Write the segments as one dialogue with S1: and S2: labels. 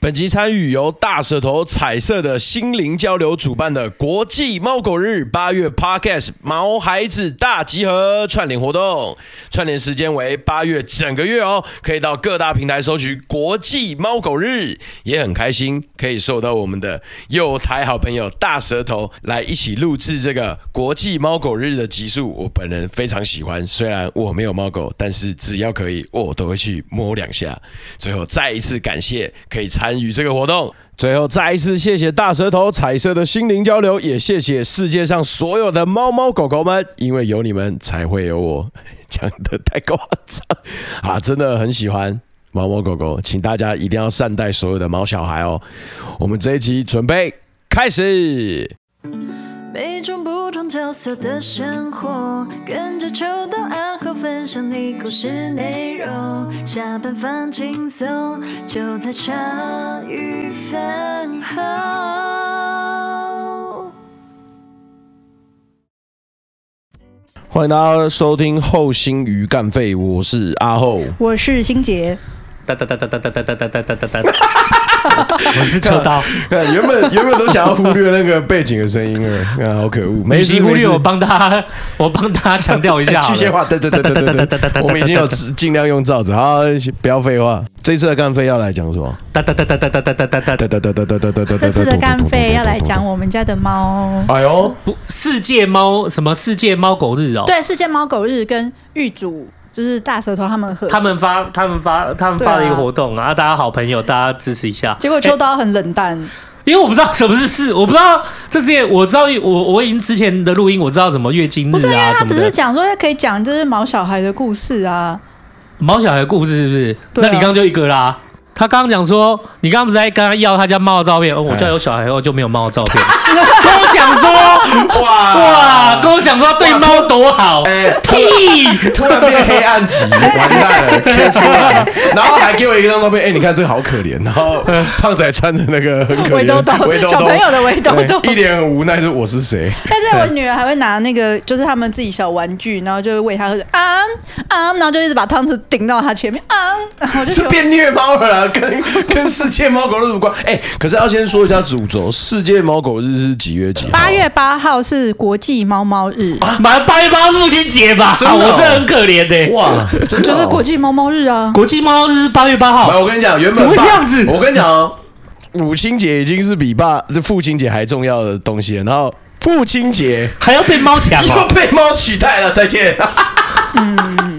S1: 本集参与由大舌头彩色的心灵交流主办的国际猫狗日八月 Podcast 毛孩子大集合串联活动，串联时间为八月整个月哦，可以到各大平台搜取国际猫狗日，也很开心可以受到我们的有台好朋友大舌头来一起录制这个国际猫狗日的集数，我本人非常喜欢，虽然我没有猫狗，但是只要可以，我都会去摸两下。最后再一次感谢可以参。参与这个活动，最后再一次谢谢大舌头彩色的心灵交流，也谢谢世界上所有的猫猫狗狗们，因为有你们才会有我。讲的太夸张啊！真的很喜欢猫猫狗狗，请大家一定要善待所有的猫小孩哦。我们这一集准备开始。每种不同角色的生活，跟着秋到暗号分享你故事内容。下班放轻松，就在茶余饭后。欢迎大家收听厚心鱼淦废，我是阿厚，
S2: 我是心洁。哒哒哒哒哒哒哒哒哒哒哒哒。
S1: 我是秋刀，原本原本都想要忽略那个背景的声音，啊，好可恶！
S3: 没事忽略，我帮他，我帮他强调一下。
S1: 机械化，对对对对对对对对，我们已经有尽量用罩子，好，不要废话。这次的淦废要来讲什么？哒哒哒哒哒哒哒哒哒哒哒哒哒哒哒哒哒。
S2: 这次的淦废要来讲我们家的猫。
S1: 哎呦，
S3: 不，世界猫什么世界猫狗日哦？
S2: 对，世界猫狗日跟玉主。就是大舌头他们喝
S3: 他们发他们发他们发了一个活动啊，大家好朋友，大家支持一下。
S2: 结果秋刀很冷淡，
S3: 因为我不知道什么是事，我不知道这些，我知道我我已经之前的录音，我知道怎么月经日啊什么的。
S2: 他只是讲说可以讲就是毛小孩的故事啊，
S3: 毛小孩的故事是不是？那你刚刚就一个啦。他刚刚讲说，你刚刚不是在跟他要他家猫的照片？哦，我家有小孩后就没有猫的照片。跟我讲说，哇哇，跟我讲说对猫多好。哎，屁！
S1: 突然变黑暗级，完蛋了，开出来。然后还给我一张照片，哎，你看这个好可怜。然后胖仔穿着那个很可怜，
S2: 围兜兜，小朋友的围兜兜，
S1: 一脸很无奈说我是谁？
S2: 但是我女儿还会拿那个，就是他们自己小玩具，然后就会喂他喝啊啊，然后就一直把汤匙顶到他前面啊，然后就
S1: 变虐猫了。跟跟世界猫狗日有关？哎、欸，可是要先说一下主轴，世界猫狗日是几月几号？
S2: 八月八号是国际猫猫日。
S3: 满八月八号是父亲节吧？真的、哦啊？我真的很可怜的、欸。哇，
S2: 真的、哦、就是国际猫猫日啊！
S3: 国际猫猫日是八月八号。
S1: 我跟你讲，原本怎么会这样子？我跟你讲哦，母亲节已经是比爸这父亲节还重要的东西了，然后父亲节
S3: 还要被猫抢，
S1: 又被猫取代了。再见。
S2: 嗯。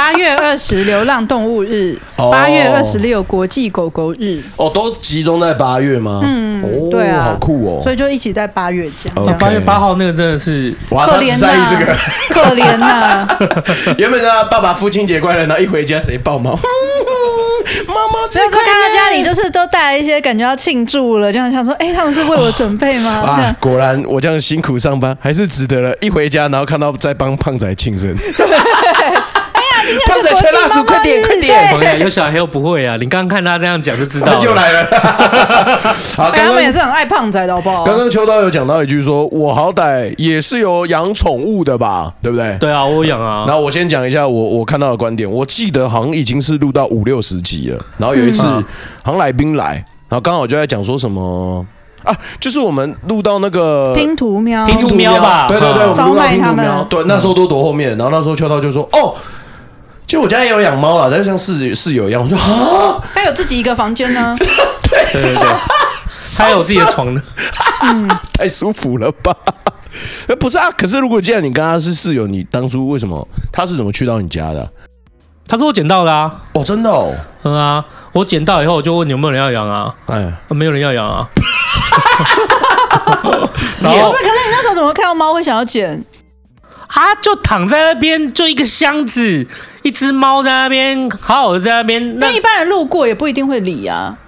S2: 八月二十流浪动物日，八月二十六国际狗狗日。
S1: 哦，都集中在八月吗？
S2: 嗯，对啊，
S1: 好酷哦。
S2: 所以就一起在八月讲。
S3: 八月八号那个真的是，
S1: 哇，可怜呐，
S2: 可怜呐。
S1: 原本呢，爸爸父亲节快乐，然后一回家直接抱猫。妈妈，
S2: 所以看他家里就是都带来一些感觉要庆祝了，这样想说，哎，他们是为我准备吗？
S1: 啊，果然我这样辛苦上班还是值得了。一回家，然后看到在帮胖仔庆生。
S2: 胖仔吹蜡烛，快点快点！
S3: 有小孩又不会啊，你刚刚看他这样讲就知道。
S1: 又来了。
S2: 好，他们也是很爱胖仔的，好不好？
S1: 刚刚秋刀有讲到一句，说我好歹也是有养宠物的吧，对不对？
S3: 对啊，我养啊。
S1: 然后我先讲一下我我看到的观点，我记得好像已经是录到五六十集了。然后有一次，好像来宾来，然后刚好就在讲说什么啊，就是我们录到那个
S2: 拼图喵，
S3: 拼图喵吧？
S1: 对对对，我们录到拼图喵。对，那时候都躲后面，然后那时候秋刀就说哦。其实我家也有养猫啊，但是像室室友一样，我说啊，
S2: 他有自己一个房间呢，
S1: 对
S3: 对对对，他有自己的床呢，
S1: 嗯，太舒服了吧？不是啊，可是如果既然你跟他是室友，你当初为什么他是怎么去到你家的？
S3: 他说我捡到的啊，
S1: 哦，真的哦，
S3: 嗯啊，我捡到以后我就问你有没有人要养啊？哎，没有人要养啊。
S2: 然后不是，可是你那时候怎么看到猫会想要捡？
S3: 他就躺在那边，就一个箱子，一只猫在那边，好好的在那边。
S2: 那一般人路过也不一定会理啊。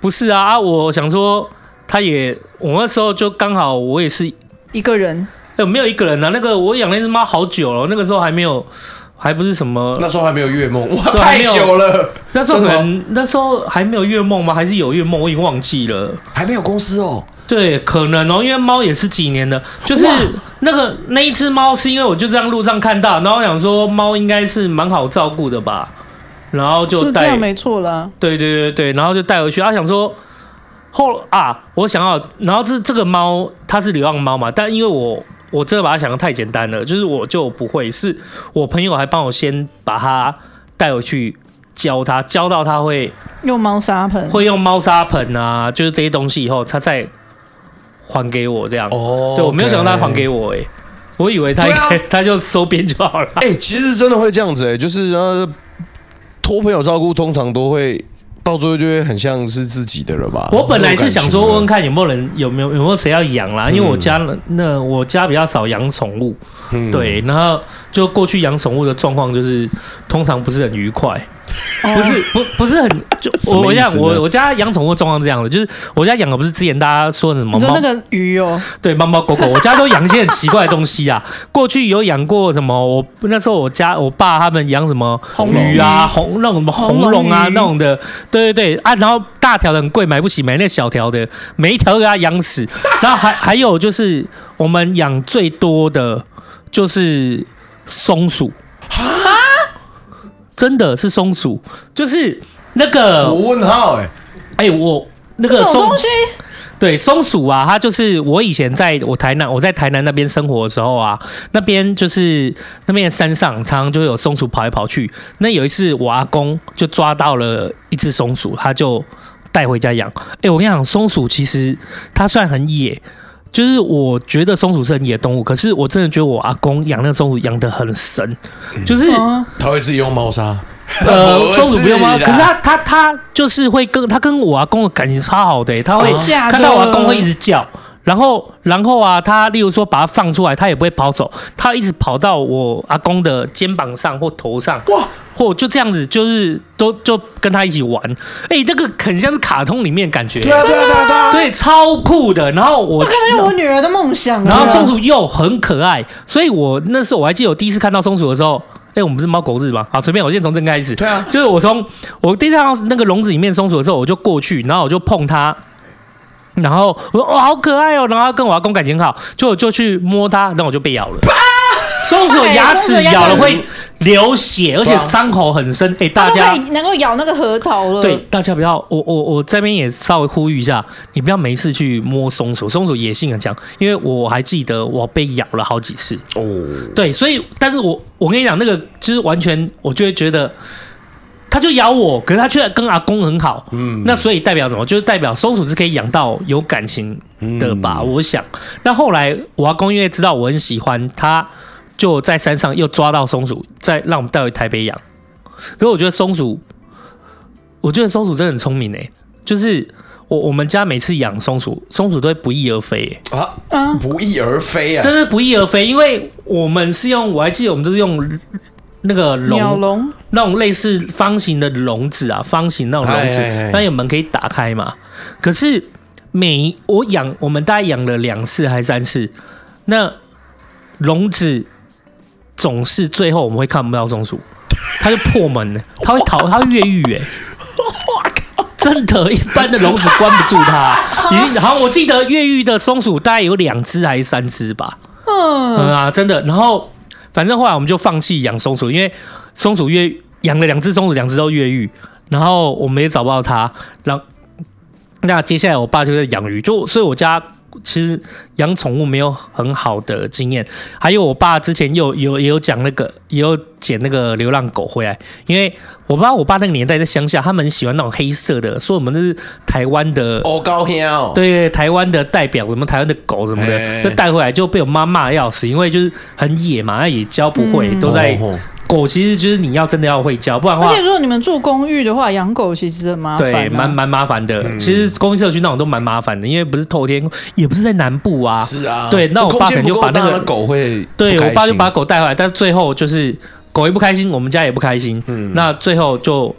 S3: 不是啊，啊，我想说，他也，我那时候就刚好，我也是
S2: 一个人。
S3: 有没有一个人啊？那个我养那只猫好久了，那个时候还没有，还不是什么，
S1: 那时候还没有月梦，哇，太久了。
S3: 那时候可能那时候还没有月梦吗？还是有月梦？我已经忘记了。
S1: 还没有公司哦。
S3: 对，可能哦，因为猫也是几年的，就是那个那一只猫，是因为我就这样路上看到，然后我想说猫应该是蛮好照顾的吧，然后就带，
S2: 是这样没错啦。
S3: 对对对对，然后就带回去。他想说后啊，我想要，然后这这个猫它是流浪猫嘛，但因为我我真的把它想的太简单了，就是我就不会，是我朋友还帮我先把它带回去教他，教到他会
S2: 用猫砂盆，
S3: 会用猫砂盆啊，就是这些东西以后，他再还给我这样。哦，对，我没有想到他还给我哎、欸。我以为他应该、啊、他就收编就好了。
S1: 哎、欸，其实真的会这样子哎、欸，就是呃，托朋友照顾，通常都会到最后就会很像是自己的了吧？
S3: 我本来是想说问问看有没有人有没有有没有谁要养啦，因为我家那我家比较少养宠物，嗯、对，然后就过去养宠物的状况就是通常不是很愉快。不是不不是很就我我家我我家养宠物状况这样的，就是我家养的不是之前大家说的什么猫那
S2: 个鱼哦，
S3: 对猫猫狗狗，我家都养一些很奇怪的东西啊。过去有养过什么？我那时候我家我爸他们养什么鱼啊红那种什么红龙啊那种的，对对对啊，然后大条的很贵，买不起，买那小条的，每一条都给它养死。然后还还有就是我们养最多的就是松鼠。真的是松鼠，就是那个
S1: 我问号哎
S3: 哎，我那个
S2: 松东西，
S3: 对松鼠啊，它就是我以前在我台南，我在台南那边生活的时候啊，那边就是那边的山上常常就会有松鼠跑来跑去。那有一次我阿公就抓到了一只松鼠，他就带回家养。哎，我跟你讲，松鼠其实它算很野。就是我觉得松鼠是很野动物，可是我真的觉得我阿公养那个松鼠养的很神，就是
S1: 他会自己用猫砂，
S3: 呃，松鼠不用猫，可是他他他就是会跟他跟我阿公的感情超好的、欸，他会看到我阿公会一直叫，然后然后啊，他例如说把它放出来，他也不会跑走，他一直跑到我阿公的肩膀上或头上，哇！或就这样子，就是都就跟他一起玩，哎、欸，那个很像是卡通里面感觉，
S2: 对啊对啊对啊，
S3: 对，超酷的。然后我，
S2: 可能有我女儿的梦想。
S3: 然后松鼠又很可爱，所以我那时候我还记得我第一次看到松鼠的时候，哎、欸，我们是猫狗日吗？好，随便，我先从这开始。对啊，就是我从我第一次看到那个笼子里面松鼠的时候，我就过去，然后我就碰它，然后我说哇，好可爱哦，然后跟我阿公感情好，就就去摸它，然后我就被咬了。松鼠牙齿咬了会流血，而且伤口很深。哎、欸，大家
S2: 能够咬那个核桃了。
S3: 对，大家不要，我我我这边也稍微呼吁一下，你不要每一次去摸松鼠，松鼠野性很强。因为我还记得我被咬了好几次。哦，对，所以，但是我我跟你讲，那个就是完全，我就会觉得，它就咬我，可是他却跟阿公很好。嗯，那所以代表什么？就是代表松鼠是可以养到有感情的吧？嗯、我想。那后来我阿公因为知道我很喜欢他。就在山上又抓到松鼠，再让我们带回台北养。可是我觉得松鼠，我觉得松鼠真的很聪明诶。就是我我们家每次养松鼠，松鼠都会不翼而飞啊啊！
S1: 不翼而飞啊！
S3: 真的不翼而飞，因为我们是用，我还记得我们都是用那个笼，笼那种类似方形的笼子啊，方形那种笼子，那有门可以打开嘛。可是每我养，我们大概养了两次还是三次，那笼子。总是最后我们会看不到松鼠，它就破门了，它会逃，它会越狱哎！我靠，真的，一般的笼子关不住它。你 好，我记得越狱的松鼠大概有两只还是三只吧？嗯，嗯啊，真的。然后反正后来我们就放弃养松鼠，因为松鼠越养了两只松鼠，两只都越狱，然后我们也找不到它。然后那接下来我爸就在养鱼，就所以我家。其实养宠物没有很好的经验，还有我爸之前又有也有讲那个，也有捡那个流浪狗回来，因为我不知道我爸那个年代在乡下，他们很喜欢那种黑色的，说我们那是台湾的
S1: 哦，高兴哦，
S3: 对，台湾的代表，什么台湾的狗什么的，就带回来就被我妈骂要死，因为就是很野嘛，也教不会，都在。狗其实就是你要真的要会教，不然的话。
S2: 而且如果你们住公寓的话，养狗其实很麻烦、啊。
S3: 对，蛮蛮麻烦的。嗯、其实公寓社区那种都蛮麻烦的，因为不是透天，也不是在南部啊。
S1: 是啊。
S3: 对，那我爸可能就把那个
S1: 狗会，
S3: 对我爸就把狗带回来，但是最后就是狗也不开心，我们家也不开心。嗯。那最后就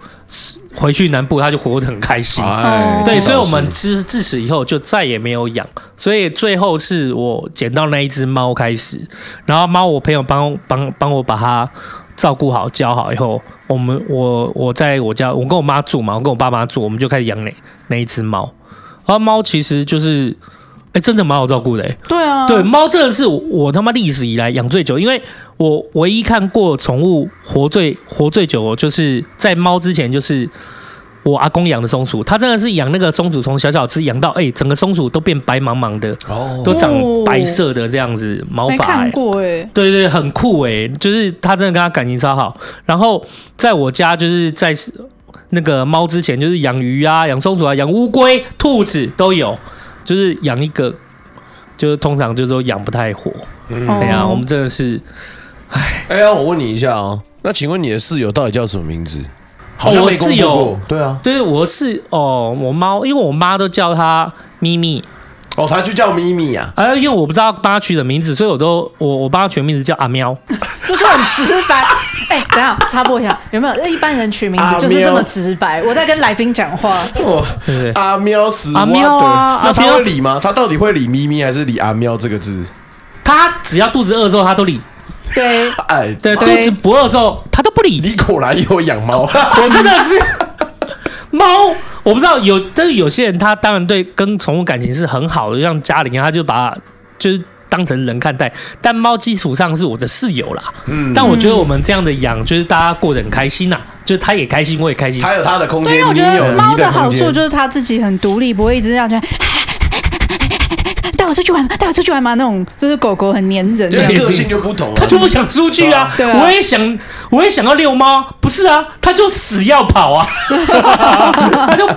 S3: 回去南部，他就活得很开心。哎、对，所以我们自自此以后就再也没有养。所以最后是我捡到那一只猫开始，然后猫我朋友帮帮帮我把它。照顾好，教好以后，我们我我在我家，我跟我妈住嘛，我跟我爸妈住，我们就开始养那那一只猫。然后猫其实就是，哎、欸，真的蛮好照顾的、欸。
S2: 对啊，
S3: 对，猫真的是我他妈历史以来养最久，因为我唯一看过宠物活最活最久，就是在猫之前，就是我阿公养的松鼠。他真的是养那个松鼠，从小小只养到哎、欸，整个松鼠都变白茫茫的，哦，都长白色的这样子毛发、欸。
S2: 看过哎、欸，
S3: 对对，很酷哎、欸，就是他真的跟他感情超好。然后在我家，就是在那个猫之前，就是养鱼啊，养松鼠啊，养乌龟、兔子都有，就是养一个，就是通常就是说养不太活。嗯，哎呀，我们真的是。
S1: 哎，哎呀，我问你一下哦，那请问你的室友到底叫什么名字？好
S3: 像我室友，
S1: 对啊，
S3: 对，我是哦，我猫，因为我妈都叫它咪咪，
S1: 哦，它就叫咪咪呀。
S3: 哎，因为我不知道帮它取的名字，所以我都我我帮它取的名字叫阿喵，
S2: 就是很直白。哎，等下插播一下，有没有？一般人取名字就是这么直白。我在跟来宾讲话，
S1: 哇，阿喵死阿喵啊，那他会理吗？他到底会理咪咪还是理阿喵这个字？
S3: 他只要肚子饿的时候，他都理。
S2: 对，
S3: 哎，对，肚子不饿的时候，他都不理。
S1: 你果然有养猫，
S3: 我 真的是猫。我不知道有，但是有些人他当然对跟宠物感情是很好的，像家里人，他就把就是当成人看待。但猫基础上是我的室友啦，嗯，但我觉得我们这样的养，就是大家过得很开心呐，就是他也开心，我也开心，
S1: 他有他的空间。
S2: 因为我觉得猫的好处就是它自己很独立，不会一直这样子。带我出去玩，带我出去玩嘛？那种就是狗狗很黏人，
S1: 对，个性就不同了。
S3: 它就不想出去啊！对啊，我也想，我也想要遛猫，不是啊？它就死要跑啊！它就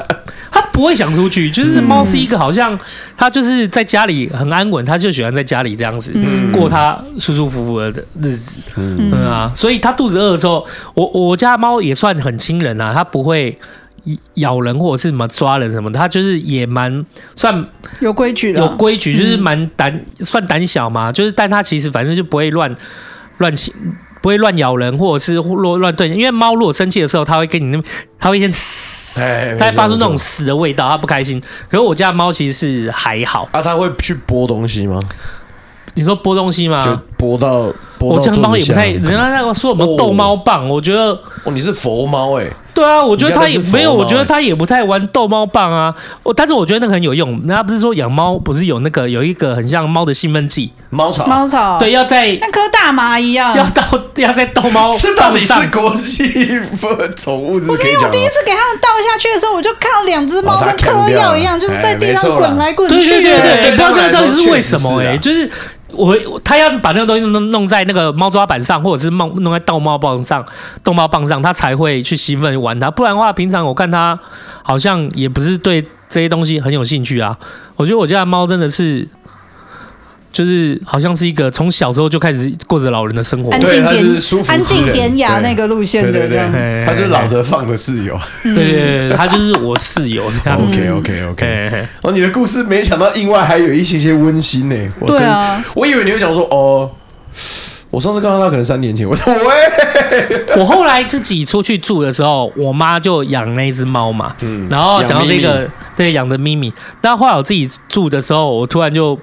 S3: 它不会想出去，就是猫是一个好像它就是在家里很安稳，它就喜欢在家里这样子过它舒舒服服的日子。嗯啊，所以它肚子饿的时候，我我家猫也算很亲人啊，它不会。咬人或者是什么抓人什么，它就是也蛮算
S2: 有规矩的，
S3: 有规矩就是蛮胆算胆小嘛，就是但它其实反正就不会乱乱起，不会乱咬人或者是乱乱对，因为猫如果生气的时候，它会跟你那，它会先嘶，它会发出那种死的味道，它不开心。可是我家猫其实是还好
S1: 啊，它会去剥东西吗？
S3: 你说剥东西吗？
S1: 就剥到，
S3: 我家猫也不太，人家那个说我们逗猫棒，我觉得
S1: 哦，你是佛猫哎。
S3: 对啊，我觉得他也没有，我觉得他也不太玩逗猫棒啊。我但是我觉得那个很有用。人家不是说养猫不是有那个有一个很像猫的兴奋剂，
S1: 猫草，
S2: 猫草，
S3: 对，要在
S2: 那颗大麻一样，
S3: 要到要在逗猫。
S1: 这到底是国际宠物？我
S2: 跟你讲，我第一次给他们倒下去的时候，我就看到两只猫跟嗑药一样，就是在地上滚来滚去。
S3: 对对对对，不知道这到底是为什么哎，就是。我他要把那个东西弄弄在那个猫抓板上，或者是弄弄在逗猫棒上，逗猫棒上，他才会去兴奋玩它。不然的话，平常我看他好像也不是对这些东西很有兴趣啊。我觉得我家的猫真的是。就是好像是一个从小时候就开始过着老人的生活，
S2: 安静典安静典雅那个路线的，对。对对，
S1: 他就是老着放的室友，
S3: 对对对，他就是我室友这样。
S1: OK OK OK，哦，你的故事没想到另外还有一些些温馨呢。
S2: 对啊，
S1: 我以为你会讲说哦，我上次看到他可能三年前，我说 喂，
S3: 我后来自己出去住的时候，我妈就养那一只猫嘛，嗯，然后讲到这个，对，养的咪咪，但后来我自己住的时候，我突然就。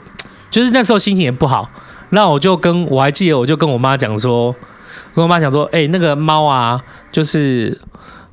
S3: 就是那时候心情也不好，那我就跟我还记得，我就跟我妈讲说，跟我妈讲说，哎、那个猫啊，就是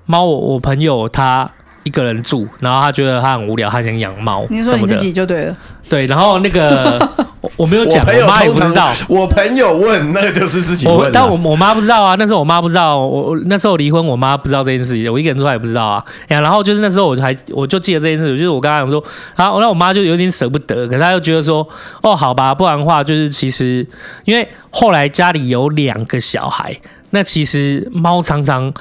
S3: 猫，我我朋友他一个人住，然后他觉得他很无聊，他想养猫。
S2: 你说你自己就对了。
S3: 对，然后那个 我我没有讲，我妈也不知道。
S1: 我朋友问，那个就是自己问。
S3: 但我我妈不知道啊，那时候我妈不知道，我那时候离婚，我妈不知道这件事情，我一个人住她也不知道啊。然后就是那时候我还我就记得这件事，就是我刚刚讲说，然后那我妈就有点舍不得，可是她又觉得说，哦，好吧，不然的话就是其实因为后来家里有两个小孩，那其实猫常常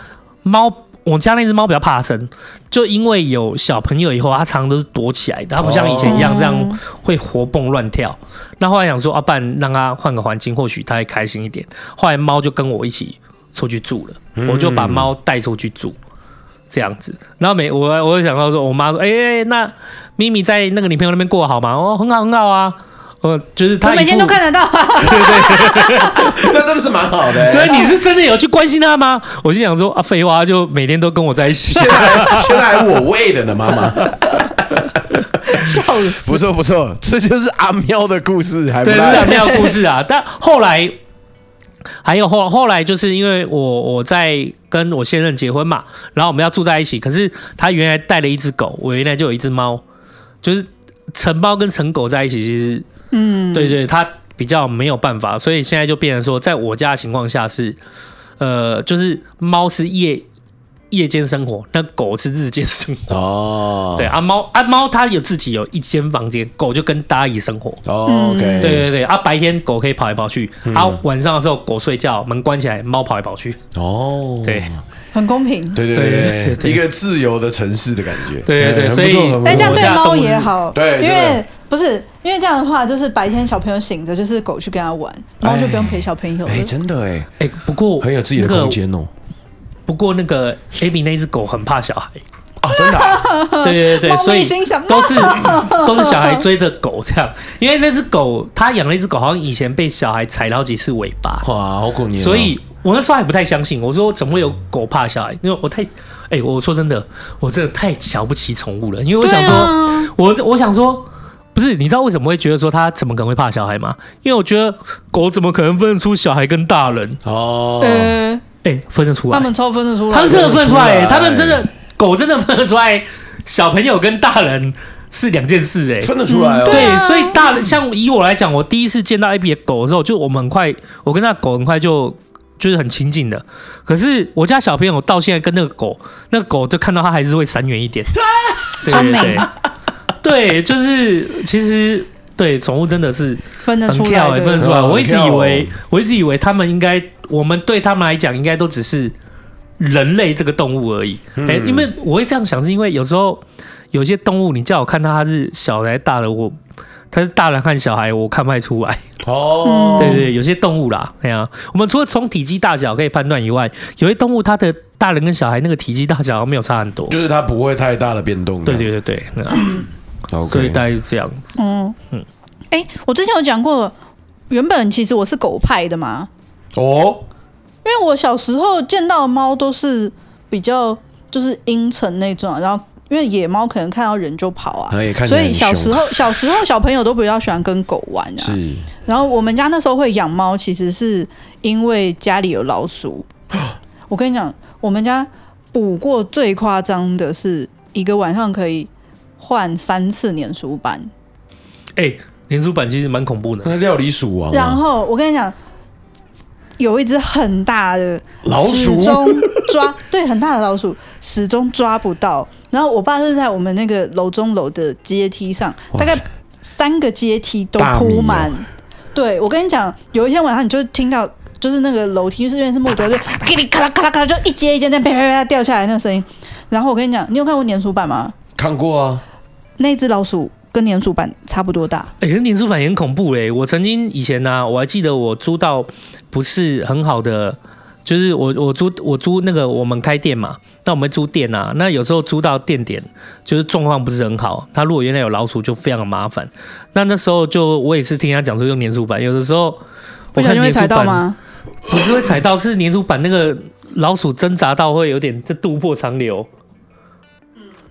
S3: 猫。我家那只猫比较怕生，就因为有小朋友以后，它常常都是躲起来的，它不像以前一样这样会活蹦乱跳。那后来想说，啊，不然让它换个环境，或许它会开心一点。后来猫就跟我一起出去住了，我就把猫带出去住，这样子。然后每我我就想到说，我妈说，哎、欸，那咪咪在那个女朋友那边过好吗？哦，很好很好啊。呃，就是他
S2: 每天都看得到，
S3: 对对，
S1: 那真的是蛮好的。
S3: 对，你是真的有去关心他吗？我就想说啊，废话，就每天都跟我在一起。
S1: 现在现在还我喂的呢，妈妈。
S2: 笑死！
S1: 不错不错，这就是阿喵的故事，还不
S3: 对，阿喵的故事啊。但后来还有后后来，就是因为我我在跟我现任结婚嘛，然后我们要住在一起。可是他原来带了一只狗，我原来就有一只猫，就是成猫跟成狗在一起，其实。嗯，对对，它比比较没有办法，所以现在就变成说，在我家的情况下是，呃，就是猫是夜夜间生活，那狗是日间生活。哦，对啊，猫啊猫它有自己有一间房间，狗就跟大家一起生活。
S1: 哦，OK，
S3: 对对对啊，白天狗可以跑来跑去，嗯、啊晚上的时候狗睡觉，门关起来，猫跑来跑去。
S1: 哦，
S3: 对。
S2: 很公平，
S1: 对对对，对，一个自由的城市的感觉，
S3: 对对对，所以
S2: 哎，这样对猫也好，
S1: 对，
S2: 因为不是因为这样的话，就是白天小朋友醒着，就是狗去跟他玩，猫就不用陪小朋友。
S1: 哎，真的哎，
S3: 哎，不过
S1: 很有自己的空间哦。
S3: 不过那个 Abby 那只狗很怕小孩
S1: 啊，真的，
S3: 对对对，所以都是都是小孩追着狗这样，因为那只狗他养了一只狗，好像以前被小孩踩了好几次尾巴，
S1: 哇，好可怜，
S3: 所以。我那时候还不太相信，我说怎么会有狗怕小孩？因为我太，哎、欸，我说真的，我真的太瞧不起宠物了。因为我想说，啊、我我想说，不是，你知道为什么会觉得说他怎么可能会怕小孩吗？因为我觉得狗怎么可能分得出小孩跟大人？哦，哎、欸欸，分得出来，
S2: 他们超分得出来，
S3: 他们真的分得出来、欸，他们真的狗真的分得出来，小朋友跟大人是两件事、欸，哎，
S1: 分得出来哦。
S3: 对，啊、所以大人像以我来讲，我第一次见到 Abby 的狗的时候，就我们很快，我跟那狗很快就。就是很亲近的，可是我家小朋友到现在跟那个狗，那个狗就看到它还是会闪远一点。对对对，对，就是其实对宠物真的是
S2: 分得出来，
S3: 分得出来。我一直以为，我一直以为他们应该，我们对他们来讲应该都只是人类这个动物而已。哎，因为我会这样想，是因为有时候有些动物，你叫我看它是小的还是大的，我。他是大人看小孩，我看不太出来。哦，对，对对，有些动物啦，对啊，我们除了从体积大小可以判断以外，有些动物它的大人跟小孩那个体积大小没有差很多，
S1: 就是它不会太大的
S3: 变动。对对对对. 所以大概是这样子。嗯
S2: 嗯，哎、欸，我之前有讲过，原本其实我是狗派的嘛。
S1: 哦，
S2: 因为我小时候见到的猫都是比较就是阴沉那种，然后。因为野猫可能看到人就跑啊，所以小时候 小时候小朋友都比较喜欢跟狗玩啊。是，然后我们家那时候会养猫，其实是因为家里有老鼠。我跟你讲，我们家捕过最夸张的是一个晚上可以换三次粘鼠板。
S3: 哎，粘鼠板其实蛮恐怖的，
S1: 那料理鼠王。
S2: 然后我跟你讲。有一只很大的
S1: 老鼠，
S2: 始终抓 对很大的老鼠，始终抓不到。然后我爸是在我们那个楼中楼的阶梯上，大概三个阶梯都铺满。哦、对，我跟你讲，有一天晚上你就听到，就是那个楼梯是因为是木头，就噼里咔啦咔啦咔啦，就一阶一阶在啪啪啪掉下来那个声音。然后我跟你讲，你有看过粘鼠板吗？
S1: 看过啊，
S2: 那只老鼠。跟粘鼠板差不多大，
S3: 哎、欸，跟粘鼠板也很恐怖嘞。我曾经以前呢、啊，我还记得我租到不是很好的，就是我我租我租那个我们开店嘛，那我们租店啊，那有时候租到店点就是状况不是很好，他如果原来有老鼠就非常的麻烦。那那时候就我也是听他讲说用粘鼠板，有的时候我看粘鼠板，不小心会踩到吗？不是会踩到，是粘鼠板那个老鼠挣扎到会有点这肚破长流。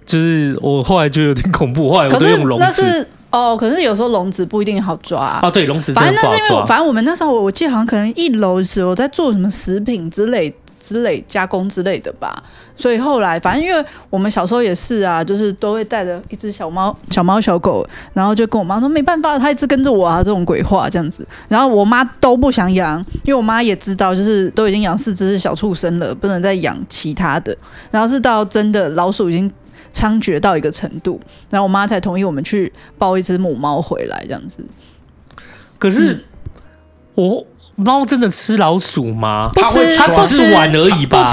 S3: 就是我后来就有点恐怖，后来我都用笼子。
S2: 那是哦，可是有时候笼子不一定好抓啊。
S3: 啊对，笼子
S2: 反正那是因为，反正我们那时候我我记得好像可能一楼的时候在做什么食品之类之类加工之类的吧。所以后来反正因为我们小时候也是啊，就是都会带着一只小猫、小猫、小狗，然后就跟我妈说没办法，它一直跟着我啊，这种鬼话这样子。然后我妈都不想养，因为我妈也知道，就是都已经养四只小畜生了，不能再养其他的。然后是到真的老鼠已经。猖獗到一个程度，然后我妈才同意我们去抱一只母猫回来，这样子。
S3: 可是，嗯、我猫真的吃老鼠吗？
S2: 它会，
S3: 它只是玩而已吧？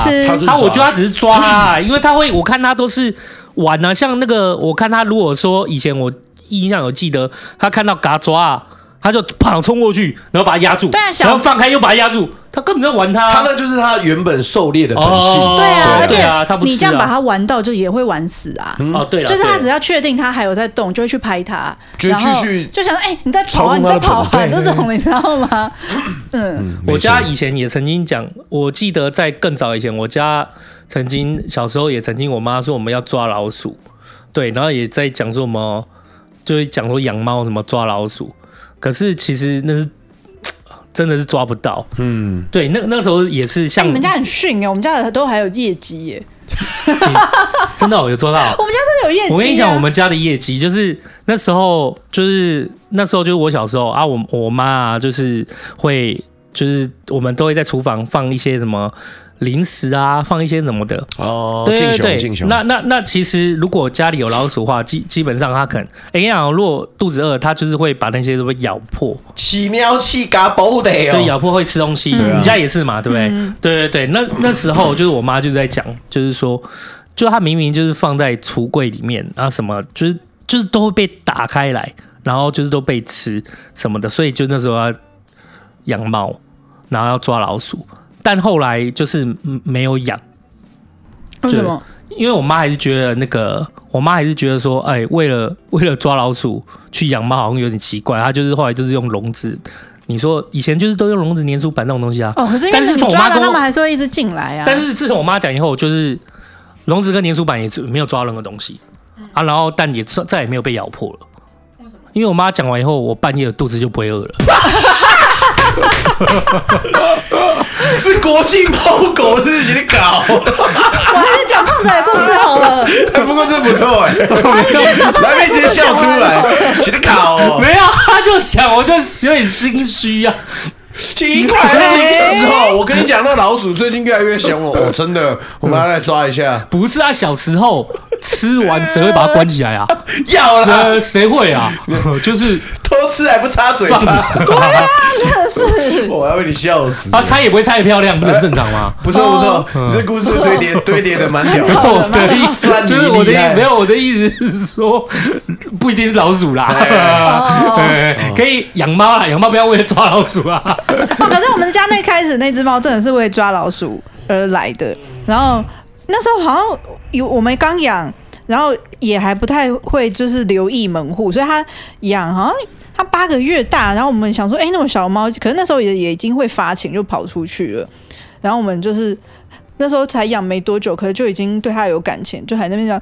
S3: 它我觉得它只是抓、啊，因为它会，我看它都是玩啊。像那个，我看它如果说以前我印象有记得，它看到嘎抓，它就砰冲过去，然后把它压住，
S2: 对啊，
S3: 然后放开又把它压住。他根本在玩他，
S1: 他那就是他原本狩猎的本性。
S2: 对啊，而且你这样把他玩到，就也会玩死啊。
S3: 哦，对了，
S2: 就是他只要确定他还有在动，就会去拍他，
S1: 就继续
S2: 就想说，哎，你在跑啊，你在跑啊，这种你知道吗？嗯，
S3: 我家以前也曾经讲，我记得在更早以前，我家曾经小时候也曾经，我妈说我们要抓老鼠，对，然后也在讲说什么，就是讲说养猫什么抓老鼠，可是其实那是。真的是抓不到，嗯，对，那那时候也是像、欸、
S2: 你们家很逊哎，我们家的都还有业绩耶，
S3: 真的、哦、有抓到，
S2: 我们家真的有业绩、啊。
S3: 我跟你讲，我们家的业绩就是那时候就是那时候就是我小时候啊，我我妈啊，就是会就是我们都会在厨房放一些什么。零食啊，放一些什么的。
S1: 哦，
S3: 对对对，那那那其实如果家里有老鼠的话，基基本上它可能，哎呀，如果肚子饿，它就是会把那些都会咬破，
S1: 起喵气嘎包的哦，
S3: 对，咬破会吃东西，嗯、你家也是嘛，对不对？嗯、对对对，那那时候就是我妈就在讲，就是说，就它明明就是放在橱柜里面，然后什么就是就是都会被打开来，然后就是都被吃什么的，所以就那时候要养猫，然后要抓老鼠。但后来就是没有养，
S2: 为什么？
S3: 因为我妈还是觉得那个，我妈还是觉得说，哎，为了为了抓老鼠去养猫好像有点奇怪。她就是后来就是用笼子，你说以前就是都用笼子、粘鼠板那种东西啊。
S2: 哦，可是因为你抓了，他们还是会一直进来啊。
S3: 但是自从我妈讲以后，就是笼子跟粘鼠板也没有抓任何东西啊，然后但也再也没有被咬破了。为什么？因为我妈讲完以后，我半夜的肚子就不会饿了。
S1: 是国际猫狗日情的搞，我
S2: 还是讲胖仔的故事好了。
S1: 不过这不错哎，来没直接笑出来，写的搞哦。
S3: 没有，他就讲，我就有点心虚啊。
S1: 奇怪，那时候我跟你讲，那老鼠最近越来越凶了。哦，真的，我们要来抓一下。
S3: 不是啊，小时候吃完谁会把它关起来啊？
S1: 要了，
S3: 谁会啊？就是
S1: 偷吃还不擦嘴巴？
S2: 对啊，真的是，
S1: 我要被你笑死。
S3: 他猜也不会猜得漂亮，不是很正常吗？
S1: 不错不错，你这故事堆叠堆叠的蛮屌。
S3: 我的意思就是我的意没有我的意思是说，不一定是老鼠啦，可以养猫啦，养猫不要为了抓老鼠啊。
S2: 反正我们家那开始那只猫真的是为抓老鼠而来的，然后那时候好像有我们刚养，然后也还不太会就是留意门户，所以它养好像它八个月大，然后我们想说，哎，那么小猫，可是那时候也也已经会发情，就跑出去了，然后我们就是那时候才养没多久，可是就已经对它有感情，就还在那边讲，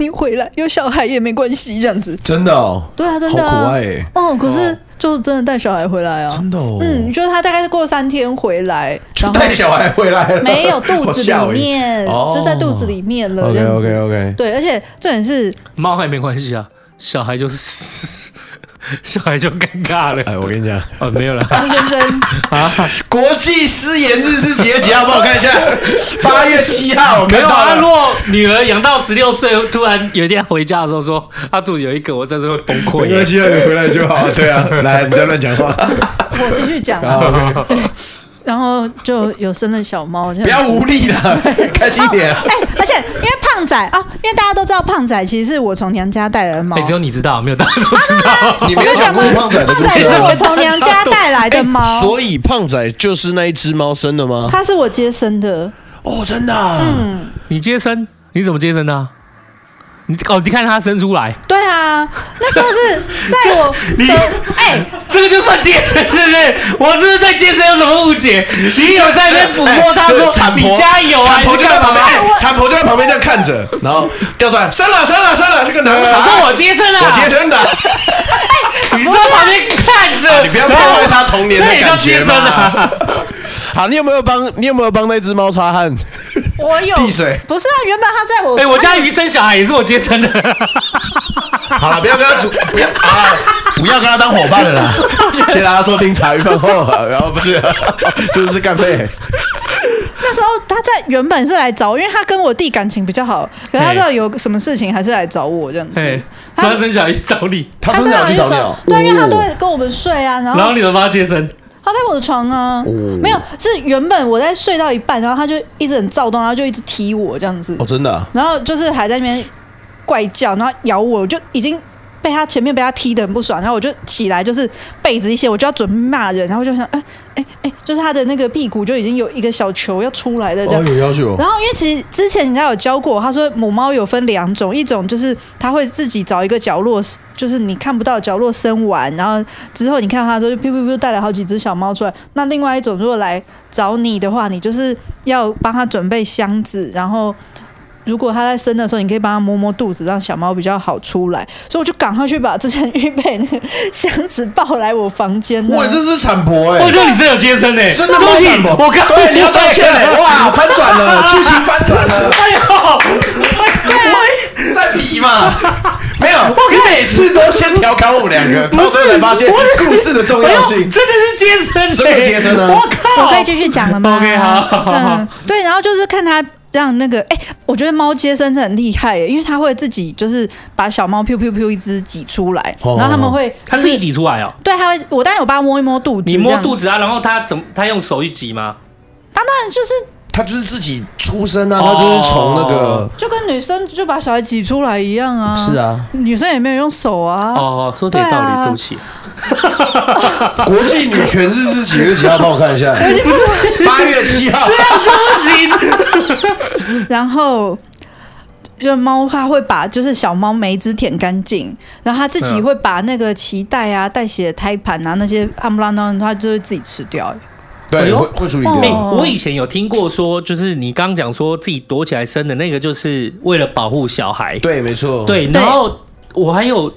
S2: 你回来有小孩也没关系，这样子，
S1: 真的哦，
S2: 对啊，真的、啊，
S1: 好可爱哎，
S2: 哦，可是。就真的带小孩回来啊！
S1: 真的哦，
S2: 嗯，就是他大概是过三天回来，
S1: 就带小孩回来了，
S2: 没有肚子里面，就在肚子里面了。
S1: OK OK OK，
S2: 对，而且重点是
S3: 猫还没关系啊，小孩就是。小孩就尴尬了。
S1: 哎，我跟你讲，
S3: 哦，没有了。
S2: 张先生
S1: 啊，国际失言日是几月几号？帮我看一下，八月七号。
S3: 没有啊，如果女儿养到十六岁，突然有一天回家的时候说她肚子有一个，我真是会崩溃。
S1: 没关系，你回来就好。对啊，来，你再乱讲话。
S2: 我继续讲啊。对。然后就有生了小猫，
S1: 不要无力了，开心点。
S2: 哎，而且因为胖仔哦，因为大家都知道胖仔其实是我从娘家带来的猫。
S3: 只有你知道，没有大家都知道。
S1: 你没有讲过胖仔的故事。胖仔
S2: 是我从娘家带来的猫，
S1: 所以胖仔就是那一只猫生的吗？
S2: 它是我接生的。
S1: 哦，真的？
S2: 嗯，
S3: 你接生？你怎么接生的？你哦，你看它伸出来。
S2: 对啊，那时候是在我
S3: 你哎，这个就算接生是不是？我这是在接生有什么误解？你有在那边抚摸它说产婆加油啊？产婆就在旁边，
S1: 产婆就在旁边这样看着，然后掉出来生了生了生了，这个男的
S3: 说我接生了，
S1: 我接生的。
S3: 你在旁边看着，
S1: 你不要破坏他童年的感觉
S3: 嘛。
S1: 好，你有没有帮你有没有帮那只猫擦汗？
S2: 我有
S1: 递水，
S2: 不是啊，原本他在我
S3: 哎，我家鱼生小孩也是我接生的。
S1: 好了，不要跟他组，不要啊，不要跟他当伙伴了啦。谢谢大家收听茶余饭后，然后不是，真的是干杯。
S2: 那时候他在原本是来找我，因为他跟我弟感情比较好，可是他知道有什么事情还是来找我这样子。
S3: 他生小孩找你，
S1: 他生小孩去找你，
S2: 对，因为他都会跟我们睡啊，然后
S3: 然后你怎么帮他接生？
S2: 他在我的床啊，没有，是原本我在睡到一半，然后他就一直很躁动，然后就一直踢我这样子。
S1: 哦，真的。然
S2: 后就是还在那边怪叫，然后咬我，我就已经被他前面被他踢的很不爽，然后我就起来，就是被子一掀，我就要准备骂人，然后就想，哎哎哎，就是他的那个屁股就已经有一个小球要出来的这样。
S1: 哦，有要求。
S2: 然后因为其实之前人家有教过，他说母猫有分两种，一种就是它会自己找一个角落。就是你看不到角落生完，然后之后你看到它的时候就噗噗噗带了好几只小猫出来。那另外一种如果来找你的话，你就是要帮他准备箱子，然后如果它在生的时候，你可以帮它摸摸肚子，让小猫比较好出来。所以我就赶快去把之前预备那个箱子抱来我房间。
S1: 哇，这是产婆哎！
S3: 我觉得你真有接生哎，
S1: 真的猫产婆。我靠，对，你要道歉哎！哇，翻转了，剧情翻转了。哎呦，在比嘛？没有，我每次都先调侃我们两个，到最后才发现故事的重要性。
S3: 真的是接生，
S1: 真的接生呢！
S2: 我靠，我可以继续讲了吗
S3: ？OK，好，好，好，好。
S2: 对，然后就是看他。让那个哎、欸，我觉得猫接生是很厉害耶，因为它会自己就是把小猫噗噗噗一只挤出来，然后他们会
S3: 它自己挤出来哦。
S2: 对，它会，我当然有帮它摸一摸肚子。
S3: 你摸肚子啊？然后它怎么？它用手去挤吗？
S2: 它当然就是
S1: 它就是自己出生啊，他就是从那个
S2: 就跟女生就把小孩挤出来一样啊。
S1: 是啊，
S2: 女生也没有用手啊。
S3: 哦，说的有道理，对不起。
S1: 国际女权日是几月几号？帮我看一下。不是八月七号。这样就不
S2: 行。然后，就猫它会把就是小猫每一只舔干净，然后它自己会把那个脐带啊、带血的胎盘啊那些阿布拉诺，它就会自己吃掉。
S1: 对，会会处理掉。
S3: 欸，我以前有听过说，就是你刚刚讲说自己躲起来生的那个，就是为了保护小孩。
S1: 对，没错。
S3: 对，然后我还有。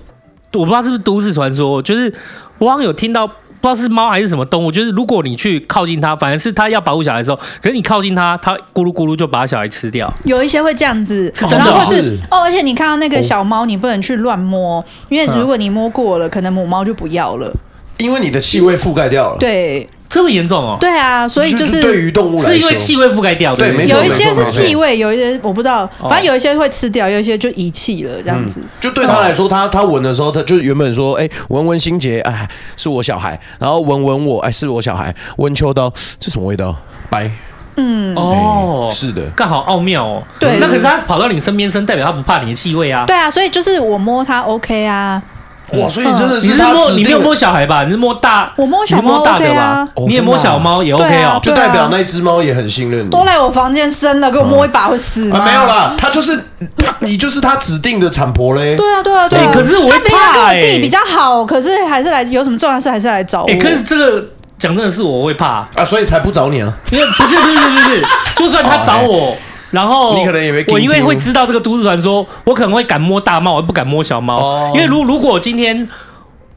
S3: 我不知道是不是都市传说，就是我好像有听到，不知道是猫还是什么动物，就是如果你去靠近它，反而是它要保护小孩的时候，可是你靠近它，它咕噜咕噜就把小孩吃掉。
S2: 有一些会这样子，
S3: 是真的
S2: 哦，是哦，而且你看到那个小猫，你不能去乱摸，因为如果你摸过了，可能母猫就不要了，
S1: 因为你的气味覆盖掉了。
S2: 对。
S3: 这么严重哦？
S2: 对啊，所以就是
S1: 对于动物来说，
S3: 是因为气味覆盖掉的。
S1: 对，没错，
S2: 有一些是气味，有一些我不知道，反正有一些会吃掉，有一些就遗弃了这样子。
S1: 就对他来说，他他闻的时候，他就原本说，哎，闻闻心杰，哎，是我小孩，然后闻闻我，哎，是我小孩，闻秋刀，这什么味道？白。
S3: 嗯，哦，
S1: 是的，
S3: 刚好奥妙哦。
S2: 对，
S3: 那可是他跑到你身边身，代表他不怕你的气味啊。
S2: 对啊，所以就是我摸他 OK 啊。
S1: 哇，所以真的是，
S3: 你是摸，你没有摸小孩吧？你是摸大，
S2: 我摸小猫大的吧？
S3: 你也摸小猫也 OK 哦，
S1: 就代表那只猫也很信任你。
S2: 都来我房间生了，给我摸一把会死吗？
S1: 没有啦，他就是他，你就是他指定的产婆嘞。
S2: 对啊，对啊，对啊。
S3: 可是我会怕哎，
S2: 地比较好，可是还是来有什么重要事还是来找我。
S3: 可是这个讲真的是我会怕
S1: 啊，所以才不找你啊。
S3: 因为不是不是不是，就算他找我。然后
S1: 你可能也没，
S3: 我因为会知道这个都市传说，我可能会敢摸大猫，我不敢摸小猫。因为如如果今天。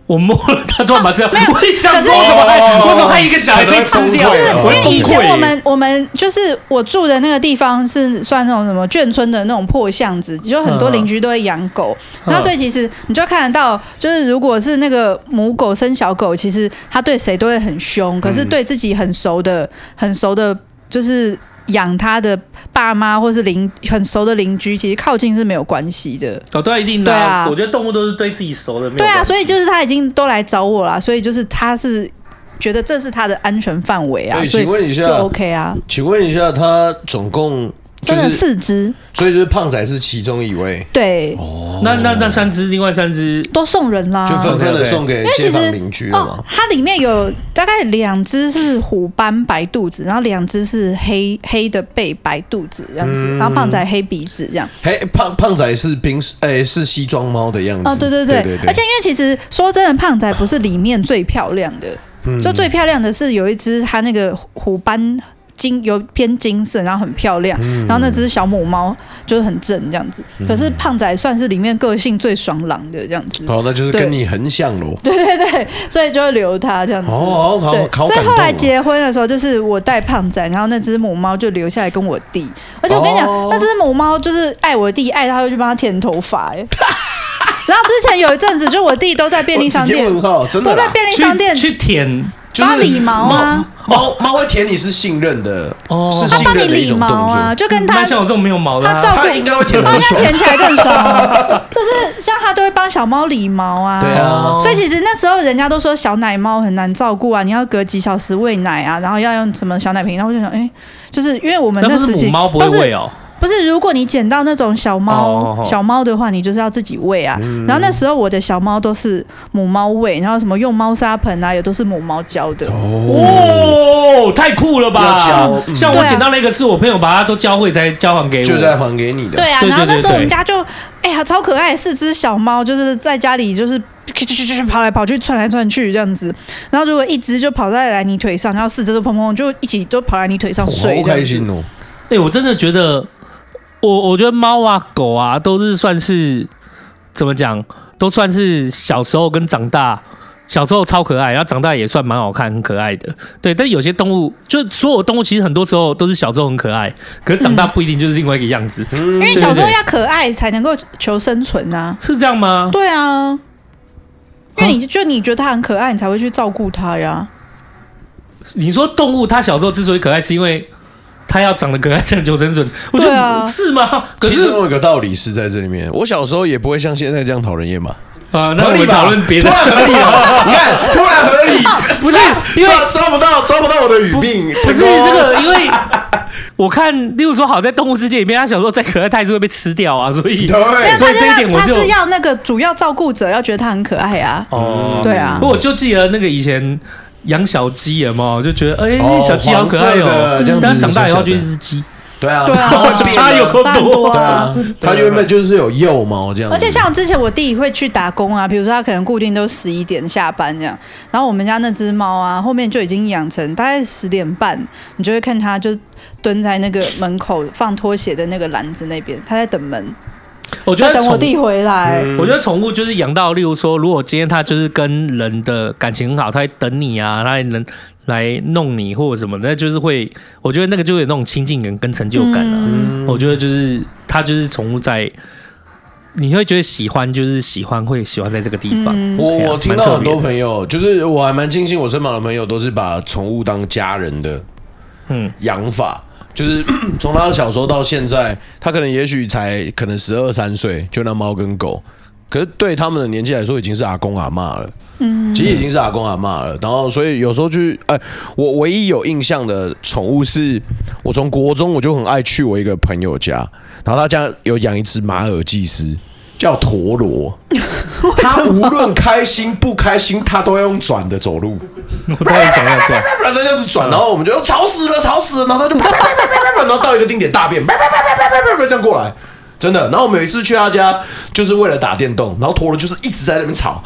S3: 我摸了他，突然把这样，我也想说，我怎么还，我怎么还一个小孩被吃掉？
S2: 就是因为以前我们我们就是我住的那个地方是算那种什么眷村的那种破巷子，就很多邻居都会养狗，然后所以其实你就看得到，就是如果是那个母狗生小狗，其实它对谁都会很凶，可是对自己很熟的、很熟的，就是。养它的爸妈或是邻很熟的邻居，其实靠近是没有关系的。
S3: 哦，对，一定的。对啊，我觉得动物都是对自己熟的。
S2: 对啊，所以就是他已经都来找我了，所以就是他是觉得这是他的安全范围啊。
S1: 请问一下，
S2: 就 OK 啊？
S1: 请问一下，他总共？
S2: 真的四只，
S1: 所以就是胖仔是其中一位。
S2: 对，
S3: 哦，那那那三只，另外三只
S2: 都送人啦，
S1: 就分开的送给街坊邻居了嘛。
S2: 它里面有大概两只是虎斑白肚子，然后两只是黑黑的背白肚子这样子，然后胖仔黑鼻子这样。
S1: 黑胖胖仔是冰诶是西装猫的样子。
S2: 哦，对对对对，而且因为其实说真的，胖仔不是里面最漂亮的，就最漂亮的是有一只它那个虎斑。金有偏金色，然后很漂亮，嗯、然后那只小母猫就是很正这样子。嗯、可是胖仔算是里面个性最爽朗的这样子。
S1: 哦，那就是跟你很像喽。
S2: 对对对，所以就会留它这样子。
S1: 哦，好，好，好。
S2: 所以后来结婚的时候，就是我带胖仔，然后那只母猫就留下来跟我弟。而且我跟你讲，哦、那只母猫就是爱我弟，爱他就去帮他舔头发。哎，然后之前有一阵子，就我弟都在便利商店，都在便利商店
S3: 去，去舔。
S2: 帮理毛啊！
S1: 猫猫会舔你是信任的哦，是信任的一种动作啊，
S2: 就跟他
S3: 像我这种没有毛的，
S2: 他照顾
S1: 应该会舔，
S2: 帮他舔起来更爽。就是像他都会帮小猫理毛啊，对啊。所以其实那时候人家都说小奶猫很难照顾啊，你要隔几小时喂奶啊，然后要用什么小奶瓶，然后我就想，哎，就是因为我们那时期都是。不是，如果你捡到那种小猫小猫的话，你就是要自己喂啊。然后那时候我的小猫都是母猫喂，然后什么用猫砂盆啊，也都是母猫教的。
S3: 哦，太酷了吧！像我捡到那个是我朋友把它都教会才交还给我，
S1: 就在还给你的。
S2: 对啊，然后那时候我们家就哎呀超可爱，四只小猫就是在家里就是跑来跑去窜来窜去这样子。然后如果一只就跑在来你腿上，然后四只都砰砰就一起都跑来你腿上睡，
S1: 好开心哦！
S3: 哎，我真的觉得。我我觉得猫啊狗啊都是算是怎么讲，都算是小时候跟长大。小时候超可爱，然后长大也算蛮好看、很可爱的。对，但有些动物，就所有动物，其实很多时候都是小时候很可爱，可是长大不一定就是另外一个样子。
S2: 嗯、因为小时候要可爱才能够求生存啊，
S3: 是这样吗？
S2: 对啊，因为你就你觉得它很可爱，你才会去照顾它呀。
S3: 你说动物它小时候之所以可爱，是因为它要长得可爱才能求生存，我觉得、啊、是吗？可是
S1: 其实有一个道理是在这里面，我小时候也不会像现在这样讨人厌嘛。
S3: 啊，那我们讨论别的，
S1: 突然合理哦！你看，突然合理，
S3: 不是因为
S1: 抓抓不到，抓不到我的语病。
S3: 不是这个，因为 我看，例如说，好在动物世界里面，他小时候再可爱，他还是会被吃掉啊，所以，
S1: 对，
S3: 所以这一点我就
S2: 他是要那个主要照顾者要觉得他很可爱啊。哦，对啊。
S3: 不过我就记得那个以前养小鸡了嘛，就觉得哎，小鸡好可爱哦，但长大以后就一只鸡。
S1: 对啊，
S2: 对啊，
S3: 它有多多
S1: 啊！它原本就是有幼猫这样。
S2: 而且像我之前我弟会去打工啊，比如说他可能固定都十一点下班这样，然后我们家那只猫啊，后面就已经养成大概十点半，你就会看它就蹲在那个门口放拖鞋的那个篮子那边，它在等门。
S3: 我觉得
S2: 等我弟回来。
S3: 我觉得宠物就是养到，例如说，如果今天它就是跟人的感情很好，它会等你啊，它还能。来弄你或者什么，那就是会，我觉得那个就有那种亲近感跟成就感啊。嗯、我觉得就是它就是宠物在，你会觉得喜欢，就是喜欢会喜欢在这个地方。
S1: 嗯、我我听到很多朋友，就是我还蛮庆幸，我身旁的朋友都是把宠物当家人的，嗯，养法，就是 从他小时候到现在，他可能也许才可能十二三岁，就那猫跟狗。可是对他们的年纪来说，已经是阿公阿嬷了。嗯，其实已经是阿公阿嬷了。然后，所以有时候去，哎，我唯一有印象的宠物是，我从国中我就很爱去我一个朋友家，然后他家有养一只马尔济斯，叫陀螺。他无论开心不开心，他都要用转的走路。
S3: 我当然想要转，
S1: 然后这样子转，然后我们就吵死了，吵死了，然后他就，然后到一个定点大便，这样过来。真的，然后每次去他家就是为了打电动，然后陀螺就是一直在那边吵，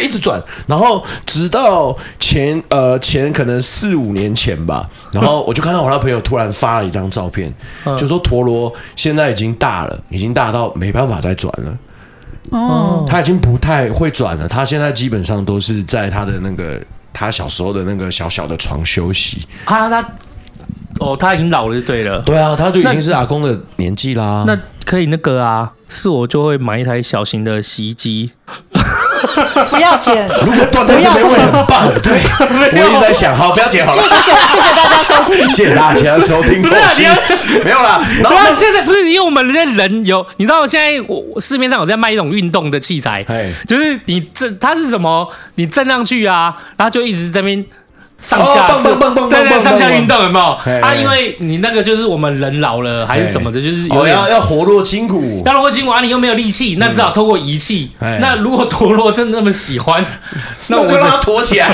S1: 一直转，然后直到前呃前可能四五年前吧，然后我就看到我那朋友突然发了一张照片，就说陀螺现在已经大了，已经大到没办法再转了，哦，他已经不太会转了，他现在基本上都是在他的那个他小时候的那个小小的床休息，
S3: 他他。哦，他已经老了，就对了。
S1: 对啊，他就已经是阿公的年纪啦。
S3: 那可以那个啊，是我就会买一台小型的洗衣机。
S2: 不要剪，
S1: 如果断在这边会很棒。对，我一直在想，好，不要剪好了。谢谢
S2: 谢谢大家收听，
S1: 谢谢大家收听。不是，没有啦。然后
S3: 现在不是因为我们在人有，你知道现在我市面上有在卖一种运动的器材，就是你这它是什么？你站上去啊，然后就一直在这边。上下，对对，上下运动有没有？啊，因为你那个就是我们人老了还是什么的，就是
S1: 有要要活络筋骨，
S3: 要活络筋骨啊，你又没有力气，那只好透过仪器。那如果陀螺真的那么喜欢，
S1: 那我就让它驮起来。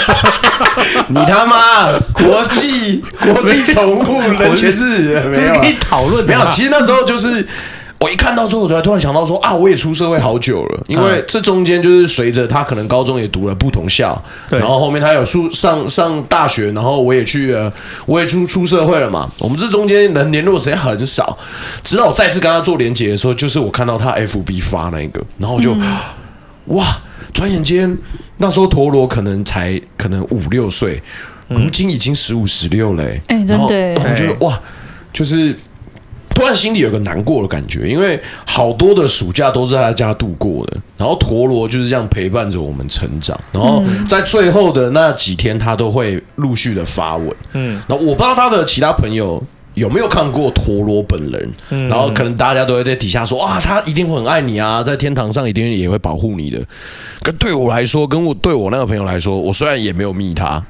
S1: 你他妈国际国际宠物人权日 没有？
S3: 可以讨论
S1: 没有？其实那时候就是。我一看到之后，我就突然想到说啊，我也出社会好久了，因为这中间就是随着他可能高中也读了不同校，然后后面他有出上上大学，然后我也去了，我也出出社会了嘛。我们这中间能联络的时间很少，直到我再次跟他做连接的时候，就是我看到他 FB 发那个，然后我就 哇，转眼间那时候陀螺可能才可能五六岁，如今已经十五十六了，
S2: 哎，真的，
S1: 我觉得哇，就是。突然心里有个难过的感觉，因为好多的暑假都是在他家度过的，然后陀螺就是这样陪伴着我们成长，然后在最后的那几天，他都会陆续的发文。嗯，那我不知道他的其他朋友有没有看过陀螺本人，嗯，然后可能大家都会在底下说啊，他一定会很爱你啊，在天堂上一定也会保护你的。可对我来说，跟我对我那个朋友来说，我虽然也没有密他。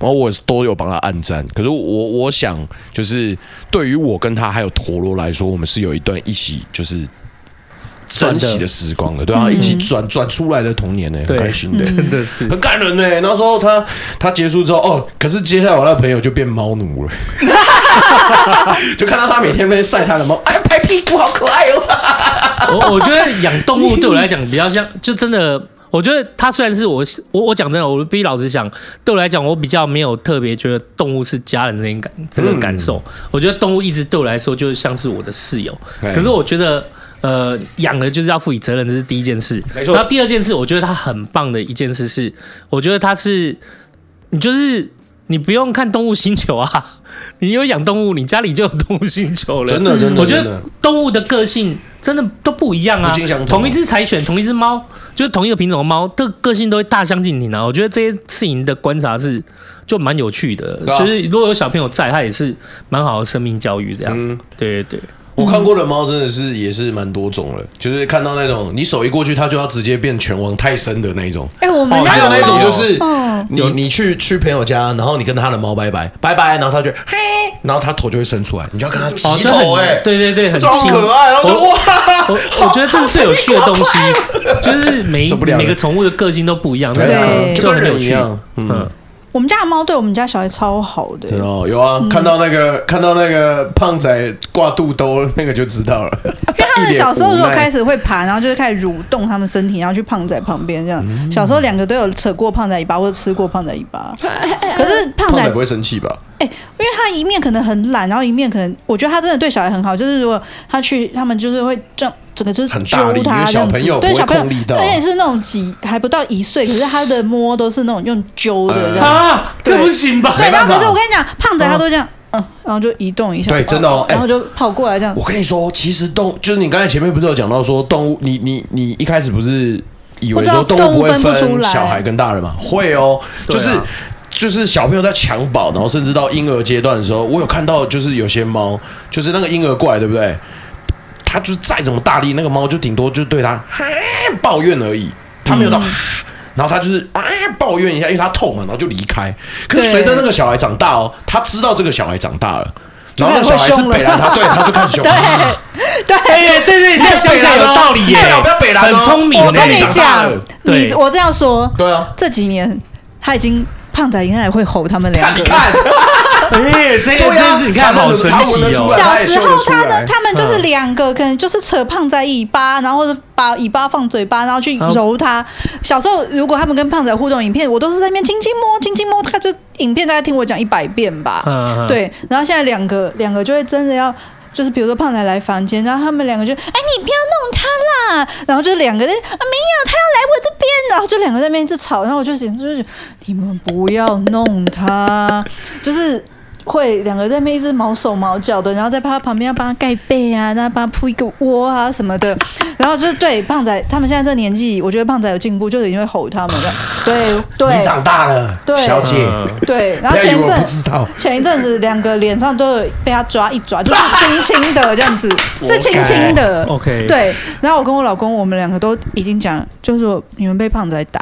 S1: 然后我都有帮他按赞，可是我我想，就是对于我跟他还有陀螺来说，我们是有一段一起就是珍惜的时光的，对啊，一起转转出来的童年呢，很开心的，
S3: 真的是
S1: 很感人呢。那时候他他结束之后，哦，可是接下来我那个朋友就变猫奴了，就看到他每天在晒他的猫，哎呀，拍屁股好可爱哦。
S3: 我我觉得养动物对我来讲比较像，就真的。我觉得它虽然是我我我讲真的，我必须老实讲，对我来讲，我比较没有特别觉得动物是家人的那种感这个感受。嗯、我觉得动物一直对我来说就像是我的室友。可是我觉得，呃，养了就是要负起责任，这是第一件事。没错。然后第二件事，我觉得它很棒的一件事是，我觉得它是你就是你不用看动物星球啊。你有养动物，你家里就有动物星球了。
S1: 真的，真的，
S3: 我觉得动物的个性真的都不一样啊。同一只柴犬，同一只猫，就是同一个品种的猫，的个性都会大相径庭啊。我觉得这些事情的观察是就蛮有趣的。就是如果有小朋友在，他也是蛮好的生命教育这样。嗯，对对对。
S1: 我看过的猫真的是也是蛮多种了，就是看到那种你手一过去，它就要直接变拳王泰森的那一种。
S2: 哎，我们
S1: 还有那种就是你你去去朋友家，然后你跟他的猫拜拜拜拜，然后它就嘿，然后它头就会伸出来，你就要跟它击头哎，
S3: 对对对，很
S1: 可爱。然后就哇，
S3: 我 我觉得这是最有趣的东西，就是每每个宠物的个性都不一样，
S1: 对，就跟人一样，嗯。
S2: 我们家的猫对我们家小孩超好的。
S1: 对哦，有啊，看到那个看到那个胖仔挂肚兜，那个就知道了。
S2: 因为他们小时候就开始会爬，然后就是开始蠕动他们身体，然后去胖仔旁边这样。小时候两个都有扯过胖仔尾巴或者吃过胖仔尾巴。可是胖仔
S1: 不会生气吧？
S2: 哎，因为他一面可能很懒，然后一面可能我觉得他真的对小孩很好。就是如果他去，他们就是会这样。整个就是揪他这样子，对小朋友，而且是那种几还不到一岁，可是他的摸都是那种用揪的这样
S3: 啊，这不行吧？
S2: 对，然后可是我跟你讲，胖仔他都这样，嗯，然后就移动一下，
S1: 对，真的哦，
S2: 然后就跑过来这样。
S1: 我跟你说，其实动就是你刚才前面不是有讲到说动物，你你你一开始不是以为说动物不会分小孩跟大人吗？会哦，就是就是小朋友在襁褓，然后甚至到婴儿阶段的时候，我有看到就是有些猫，就是那个婴儿过来，对不对？它就是再怎么大力，那个猫就顶多就对它 抱怨而已，它没有到，嗯、然后它就是啊抱怨一下，因为它痛嘛，然后就离开。可是随着那个小孩长大哦，他知道这个小孩长大了，然后那个小孩是北兰，他对他就开始凶。对
S2: 对
S3: 对对，这样想想有道理耶，
S1: 不要北兰，
S2: 很
S3: 聪明。
S2: 我跟你讲，你我这样说，
S1: 对啊，
S2: 这几年他已经胖仔应该也会吼他们两个。
S1: 你看。
S3: 哎，这个真是你看好神奇哦！
S2: 小时候他的他们就是两个，可能就是扯胖仔尾巴，然后或者把尾巴放嘴巴，然后去揉它。小时候如果他们跟胖仔互动影片，我都是在那边轻轻摸，轻轻摸，他就影片大概听我讲一百遍吧。对，然后现在两个两个就会真的要。就是比如说胖仔来房间，然后他们两个就哎，你不要弄他啦，然后就两个人啊，没有，他要来我这边，然后就两个在那边一直吵，然后我就想就是你们不要弄他，就是。会两个在那边一直毛手毛脚的，然后在他旁边要帮他盖被啊，然后帮他铺一个窝啊什么的，然后就是对胖仔他们现在这年纪，我觉得胖仔有进步，就因为吼他们的，对对，
S1: 你长大了，对。小姐，
S2: 对，然后前一阵前一阵子两个脸上都有被他抓一抓，就是轻轻的这样子，是轻轻的
S3: ，OK，
S2: 对，然后我跟我老公，我们两个都已经讲，就是说你们被胖仔打。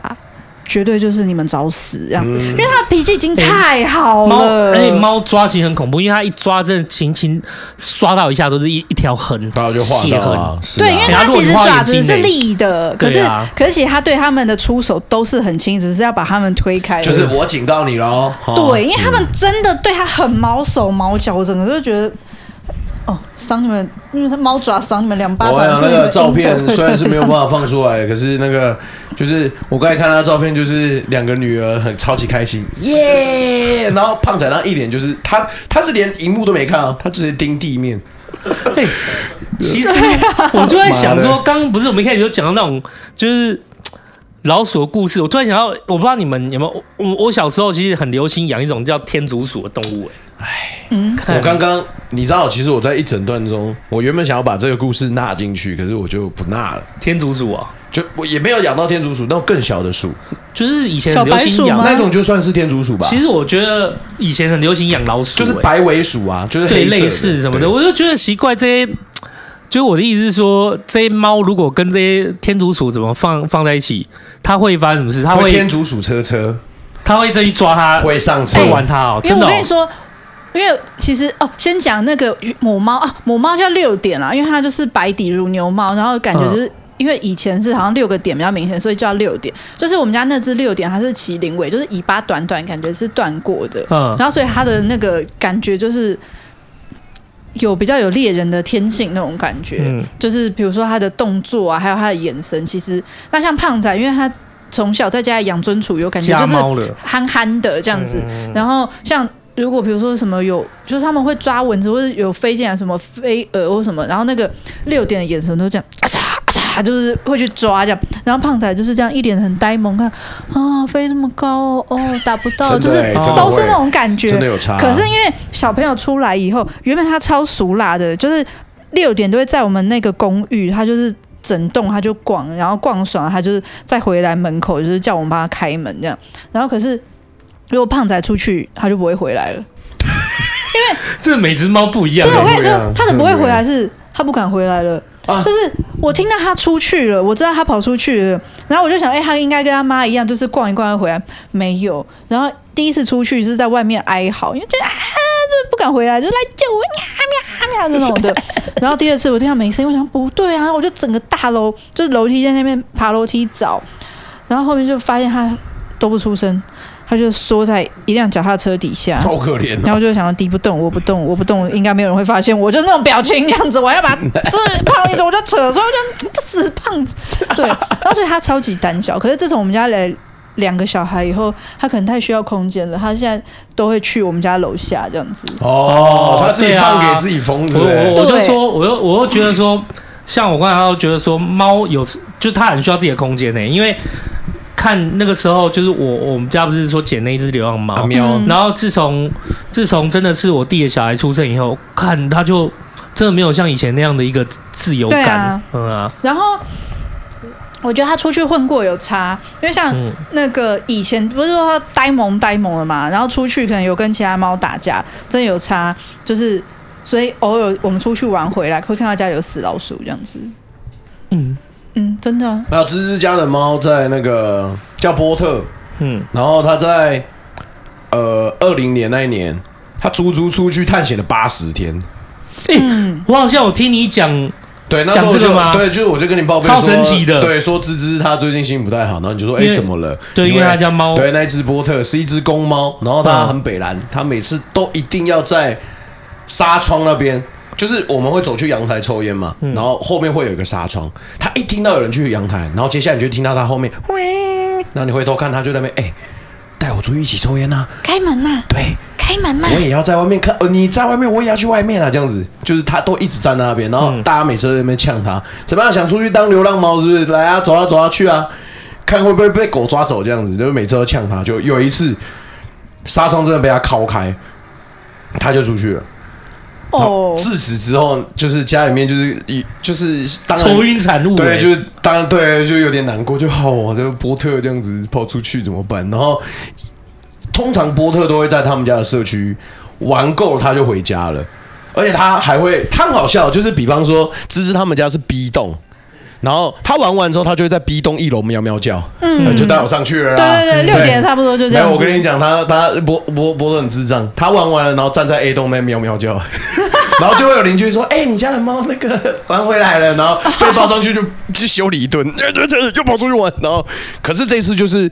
S2: 绝对就是你们找死这样，嗯、因为他脾气已经太好了。
S3: 而且猫抓其实很恐怖，因为它一抓，真的轻轻刷到一下都是一一条痕，血痕。啊、
S2: 对，因为它其实爪子是利的，可是、啊、可是其实它对他们的出手都是很轻，只是要把他们推开。
S1: 就是我警告你喽。
S2: 对，因为他们真的对他很毛手毛脚，我整个就觉得。哦，赏你们，因为它猫爪赏你们两巴掌。我想那个
S1: 照片虽然是没有办法放出来，可是那个就是我刚才看他照片，就是两个女儿很超级开心，耶、yeah!！然后胖仔那一脸就是他，他是连荧幕都没看啊，他直接盯地面。
S3: 嘿，其实我就在想说，刚刚不是我们一开始就讲到那种就是老鼠的故事，我突然想到，我不知道你们有没有，我我小时候其实很流行养一种叫天竺鼠的动物，
S1: 哎，嗯，我刚刚你知道，其实我在一整段中，我原本想要把这个故事纳进去，可是我就不纳了。
S3: 天竺鼠啊，
S1: 就我也没有养到天竺鼠，那种更小的鼠，
S3: 就是以前很流行养
S1: 那种，就算是天竺鼠吧。
S3: 其实我觉得以前很流行养老鼠，
S1: 就是白尾鼠啊，就是
S3: 对类似什么的，我就觉得奇怪。这些，就我的意思是说，这些猫如果跟这些天竺鼠怎么放放在一起，它会发生什么事？它会
S1: 天竺鼠车车，
S3: 它会再去抓它，
S1: 会上车，
S3: 会玩它哦。真的，
S2: 我跟你说。因为其实哦，先讲那个母猫啊，母猫叫六点啦，因为它就是白底如牛猫，然后感觉就是、嗯、因为以前是好像六个点比较明显，所以叫六点。就是我们家那只六点，它是麒麟尾，就是尾巴短短，感觉是断过的。嗯，然后所以它的那个感觉就是有比较有猎人的天性那种感觉，嗯、就是比如说它的动作啊，还有它的眼神，其实那像胖仔，因为它从小在家里养尊处优，感觉就是憨憨的这样子。然后像如果比如说什么有，就是他们会抓蚊子，或者有飞进来什么飞蛾或什么，然后那个六点的眼神都这样，啊嚓啊嚓，就是会去抓这样。然后胖仔就是这样一脸很呆萌，看啊飞这么高哦，打不到，就是都是那种感觉。
S1: 真的有差。
S2: 可是因为小朋友出来以后，原本他超熟辣的，就是六点都会在我们那个公寓，他就是。整栋他就逛，然后逛爽，他就是再回来门口，就是叫我们帮他开门这样。然后可是如果胖仔出去，他就不会回来了，因 为
S3: 这每只猫不一样。
S2: 真的，我跟你说，他的不会回来是，他不敢回来了。就是我听到他出去了，我知道他跑出去了，然后我就想，哎，他应该跟他妈一样，就是逛一逛回来，没有。然后第一次出去是在外面哀嚎，因为就啊，就是不敢回来，就来救我，喵喵喵这种的。然后第二次我听到没声音，我想不对啊，我就整个大楼就是楼梯在那边爬楼梯找，然后后面就发现他都不出声。他就缩在一辆脚踏车底下，
S1: 好可怜、哦。
S2: 然后就想要敌不动，我不动，我不动，应该没有人会发现我，就那种表情这样子。我要把对 胖一子，我就扯出来，我就这死胖子。对，然后所以他超级胆小。可是自从我们家来两个小孩以后，他可能太需要空间了，他现在都会去我们家楼下这样子。
S1: 哦，他自己放给自己疯子。
S3: 我我就说，我又我又觉得说，像我刚才都觉得说，猫有就是他很需要自己的空间呢，因为。看那个时候，就是我我们家不是说捡那一只流浪猫，然后自从自从真的是我弟的小孩出生以后，看他就真的没有像以前那样的一个自由感，啊嗯啊。然
S2: 后我觉得他出去混过有差，因为像那个以前不是说他呆萌呆萌的嘛，然后出去可能有跟其他猫打架，真的有差。就是所以偶尔我们出去玩回来，会看到家里有死老鼠这样子，嗯。嗯，真的。
S1: 还有芝芝家的猫在那个叫波特，嗯，然后他在呃二零年那一年，他足足出去探险了八十天。
S3: 嗯，我好像有听你讲，
S1: 对，那时候就对，就是我就跟你报备说，
S3: 超神奇的，
S1: 对，说芝芝他最近心情不太好，然后你就说，哎，怎么了？
S3: 对，因为他家猫，
S1: 对，那只波特是一只公猫，然后它很北蓝，它每次都一定要在纱窗那边。就是我们会走去阳台抽烟嘛，然后后面会有一个纱窗，他一听到有人去阳台，然后接下来你就听到他后面，然后你回头看，他就在那边，哎，带我出去一起抽烟呐，
S2: 开门呐，
S1: 对，
S2: 开门嘛，
S1: 我也要在外面看，呃，你在外面，我也要去外面啊，这样子，就是他都一直站在那边，然后大家每次都在那边呛他，怎么样，想出去当流浪猫是不是？来啊，走啊，走啊，去啊，看会不会被狗抓走这样子，就是每次都呛他，就有一次纱窗真的被他敲开，他就出去了。哦，自此之后，就是家里面就是一就是当然
S3: 愁云惨雾，
S1: 对，就是当然对，就有点难过，就好啊，这个波特这样子跑出去怎么办？然后通常波特都会在他们家的社区玩够了，他就回家了，而且他还会，他很好笑，就是比方说芝芝他们家是 B 栋。然后他玩完之后，他就会在 B 栋一楼喵喵叫，嗯，就带我上去了。
S2: 对对对，六点差不多就
S1: 这样。我跟你讲，他他波波波都很智障，他玩完了，然后站在 A 栋那喵喵叫，然后就会有邻居说：“哎，你家的猫那个玩回来了。”然后被抱上去就去修理一顿，又跑出去玩。然后，可是这次就是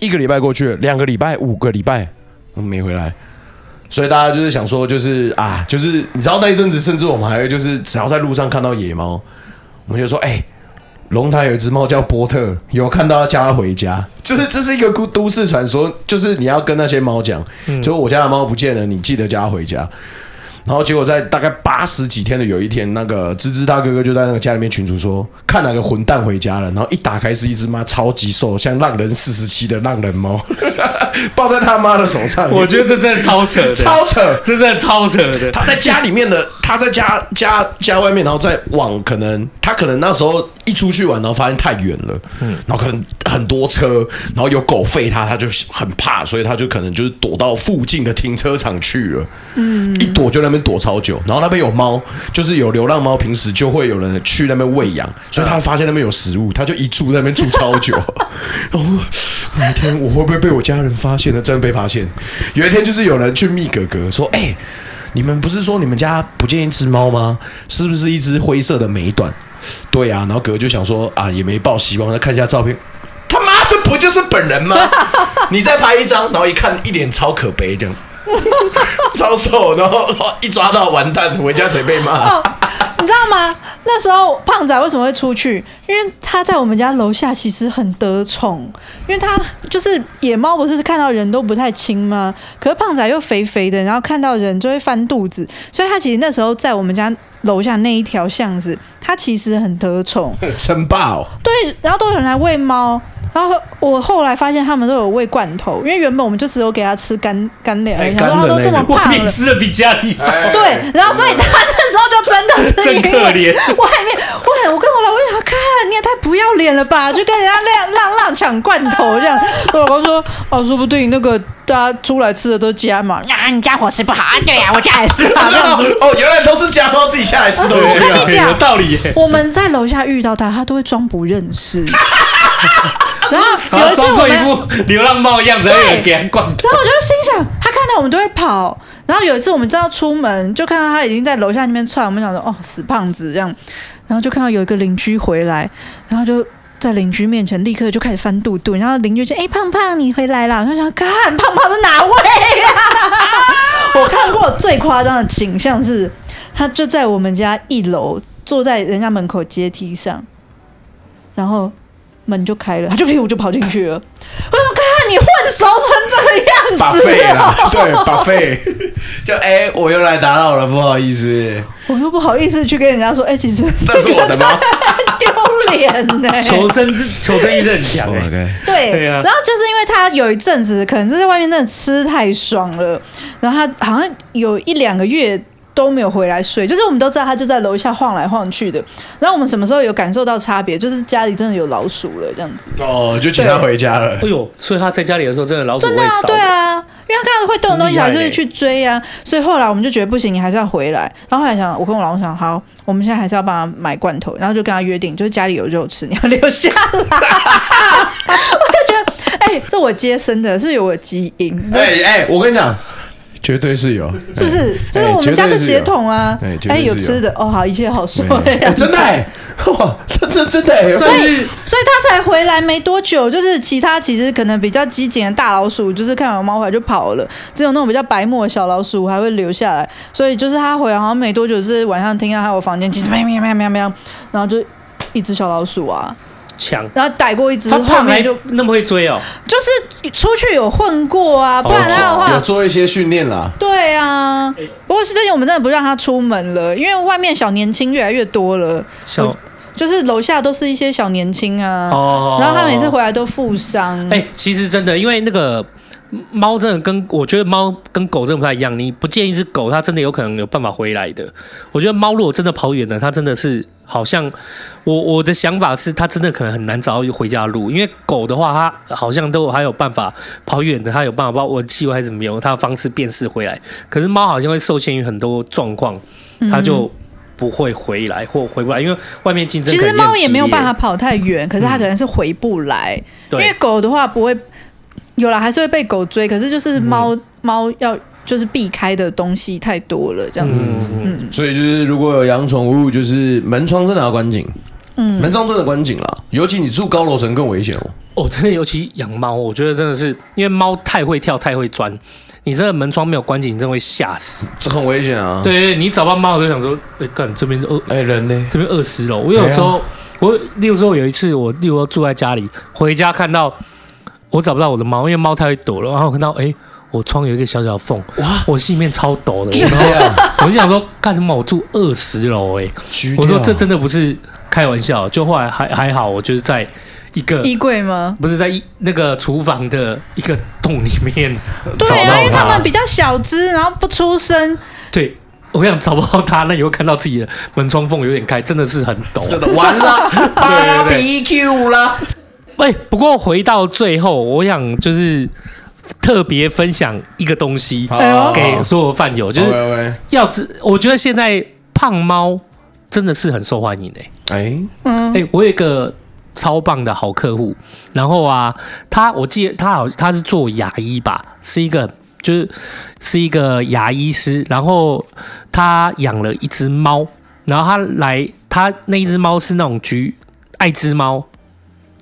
S1: 一个礼拜过去了，两个礼拜，五个礼拜没回来，所以大家就是想说，就是啊，就是你知道那一阵子，甚至我们还会就是只要在路上看到野猫，我们就说：“哎。”龙潭有一只猫叫波特，有看到要叫它回家，就是这是一个都都市传说，就是你要跟那些猫讲，嗯、就我家的猫不见了，你记得叫它回家。然后结果在大概八十几天的有一天，那个芝芝大哥哥就在那个家里面群主说，看哪个混蛋回家了。然后一打开是一只妈超级瘦，像浪人四十七的浪人猫，抱在他妈的手上。
S3: 我觉得这真的超扯的，
S1: 超扯，
S3: 这真的超扯的。
S1: 他在家里面的，他在家家家外面，然后再往可能他可能那时候一出去玩，然后发现太远了，嗯，然后可能很多车，然后有狗吠他，他就很怕，所以他就可能就是躲到附近的停车场去了，嗯，一躲就那边。躲超久，然后那边有猫，就是有流浪猫，平时就会有人去那边喂养，所以他发现那边有食物，他就一住在那边住超久。然后有一天，我会不会被我家人发现呢？真的被发现。有一天，就是有人去密哥哥说：“哎、你们不是说你们家不建议吃猫吗？是不是一只灰色的美短？”对啊，然后哥哥就想说：“啊，也没抱希望，再看一下照片。他妈，这不就是本人吗？你再拍一张，然后一看，一脸超可悲这样。”超瘦，然后一抓到完蛋，回家才被骂。
S2: 你知道吗？那时候胖仔为什么会出去？因为他在我们家楼下其实很得宠，因为他就是野猫，不是看到人都不太亲吗？可是胖仔又肥肥的，然后看到人就会翻肚子，所以他其实那时候在我们家楼下那一条巷子，他其实很得宠，
S1: 称霸。
S2: 对，然后都有人来喂猫。然后我后来发现他们都有喂罐头，因为原本我们就只有给他吃干干粮，然后他都这么胖了，
S3: 你吃的比家里
S2: 对，然后所以他那时候就真的是
S3: 真可怜。
S2: 外面，喂，我跟我老公讲，看你也太不要脸了吧，就跟人家那样浪浪抢罐头这样。我老公说，哦，说不定那个大家出来吃的都是家嘛，啊，你家伙食不好啊？对呀，我家也是啊，这样子。
S1: 哦，原来都是家猫自己下来吃东西。
S2: 我跟你讲，
S3: 有道理。
S2: 我们在楼下遇到他，他都会装不认识。然后有一次
S3: 我们流浪猫的样子，有人给他灌。
S2: 然后我就心想，他看到我们都会跑。然后有一次我们正要出门，就看到他已经在楼下那边窜。我们想说，哦，死胖子这样。然后就看到有一个邻居回来，然后就在邻居面前立刻就开始翻肚肚。然后邻居就，哎，胖胖你回来了。我就想，看胖胖是哪位呀？我看过最夸张的景象是，他就在我们家一楼，坐在人家门口阶梯上，然后。门就开了，他就屁股就跑进去了。我说：“看你混熟成这个样子，
S1: 把废了，对，把废。就哎、欸，我又来打扰了，不好意思。
S2: 我说不好意思去跟人家说，哎、欸，其实
S1: 那是我的吗，
S2: 丢脸呢。
S3: 求生求生欲很强哎，
S2: 对对啊。然后就是因为他有一阵子可能是在外面真的吃太爽了，然后他好像有一两个月。都没有回来睡，就是我们都知道他就在楼下晃来晃去的。然后我们什么时候有感受到差别？就是家里真的有老鼠了，这样子。
S1: 哦，就请他回家了。
S3: 哎呦，所以他在家里的时候，真的老鼠会
S2: 真的啊，对啊，因为他看到会动的东西，他就会去追啊。所以后来我们就觉得不行，你还是要回来。然后后来想，我跟我老公想，好，我们现在还是要帮他买罐头，然后就跟他约定，就是家里有肉吃，你要留下来。我就觉得，哎、欸，这我接生的，是有我基因。哎
S1: 哎、欸欸，我跟你讲。绝对是有，
S2: 是不是？欸、就是我们家的血统啊！哎、有吃的哦，好，一切好说。
S1: 欸、真的、欸，哇，这这真的、欸。
S2: 所以，所以他才回来没多久，就是其他其实可能比较机警的大老鼠，就是看到猫回来就跑了，只有那种比较白目的小老鼠还会留下来。所以，就是他回来好像没多久，就是晚上听到他有房间其实喵喵喵喵喵，然后就一只小老鼠啊。
S3: 抢，
S2: 然后逮过一只，
S3: 后面就那么会追哦。
S2: 就是出去有混过啊，不然他的话
S1: 有做一些训练啦。
S2: 对啊，不过最近我们真的不让他出门了，因为外面小年轻越来越多了。小就是楼下都是一些小年轻啊，哦，然后他每次回来都负伤。
S3: 哎，其实真的，因为那个。猫真的跟我觉得猫跟狗真的不太一样，你不见一只狗，它真的有可能有办法回来的。我觉得猫如果真的跑远了，它真的是好像我我的想法是，它真的可能很难找到回家的路。因为狗的话，它好像都还有办法跑远的，它有办法把闻气味还是怎么样，它的方式辨识回来。可是猫好像会受限于很多状况，它就不会回来或回不来，因为外面竞争。
S2: 其实猫也没有办法跑太远，可是它可能是回不来。嗯、因为狗的话不会。有了，还是会被狗追，可是就是猫猫、嗯、要就是避开的东西太多了，这样子。嗯，
S1: 嗯所以就是如果有养宠物，就是门窗真的要关紧。嗯，门窗真的关紧了，尤其你住高楼层更危险哦。
S3: 哦，真的，尤其养猫，我觉得真的是因为猫太会跳，太会钻，你这个门窗没有关紧，你真的会吓死。
S1: 这很危险啊。
S3: 对，你找到猫，我就想说，哎、欸，干这边是饿，
S1: 哎、欸、人呢？
S3: 这边二十楼。我有时候，哎、我例如说有一次，我例如说住在家里，回家看到。我找不到我的猫，因为猫太会躲了。然后我看到，哎、欸，我窗有一个小小的缝，哇，我心里面超抖的。然后我就想说，干什么？我住二十楼，哎，我说这真的不是开玩笑。就后来还还好，我就是在一个
S2: 衣柜吗？
S3: 不是在一那个厨房的一个洞里面。
S2: 对啊，因为他们比较小只，然后不出声。
S3: 对，我想找不到他，那以后看到自己的门窗缝有点开，真的是很抖。
S1: 真的完了，BBQ 了。
S3: 喂，不过回到最后，我想就是特别分享一个东西给所有饭友，就是要知，我觉得现在胖猫真的是很受欢迎诶。哎，嗯，哎，我有一个超棒的好客户，然后啊，他我记得他好他是做牙医吧，是一个就是是一个牙医师，然后他养了一只猫，然后他来他那一只猫是那种橘爱滋猫。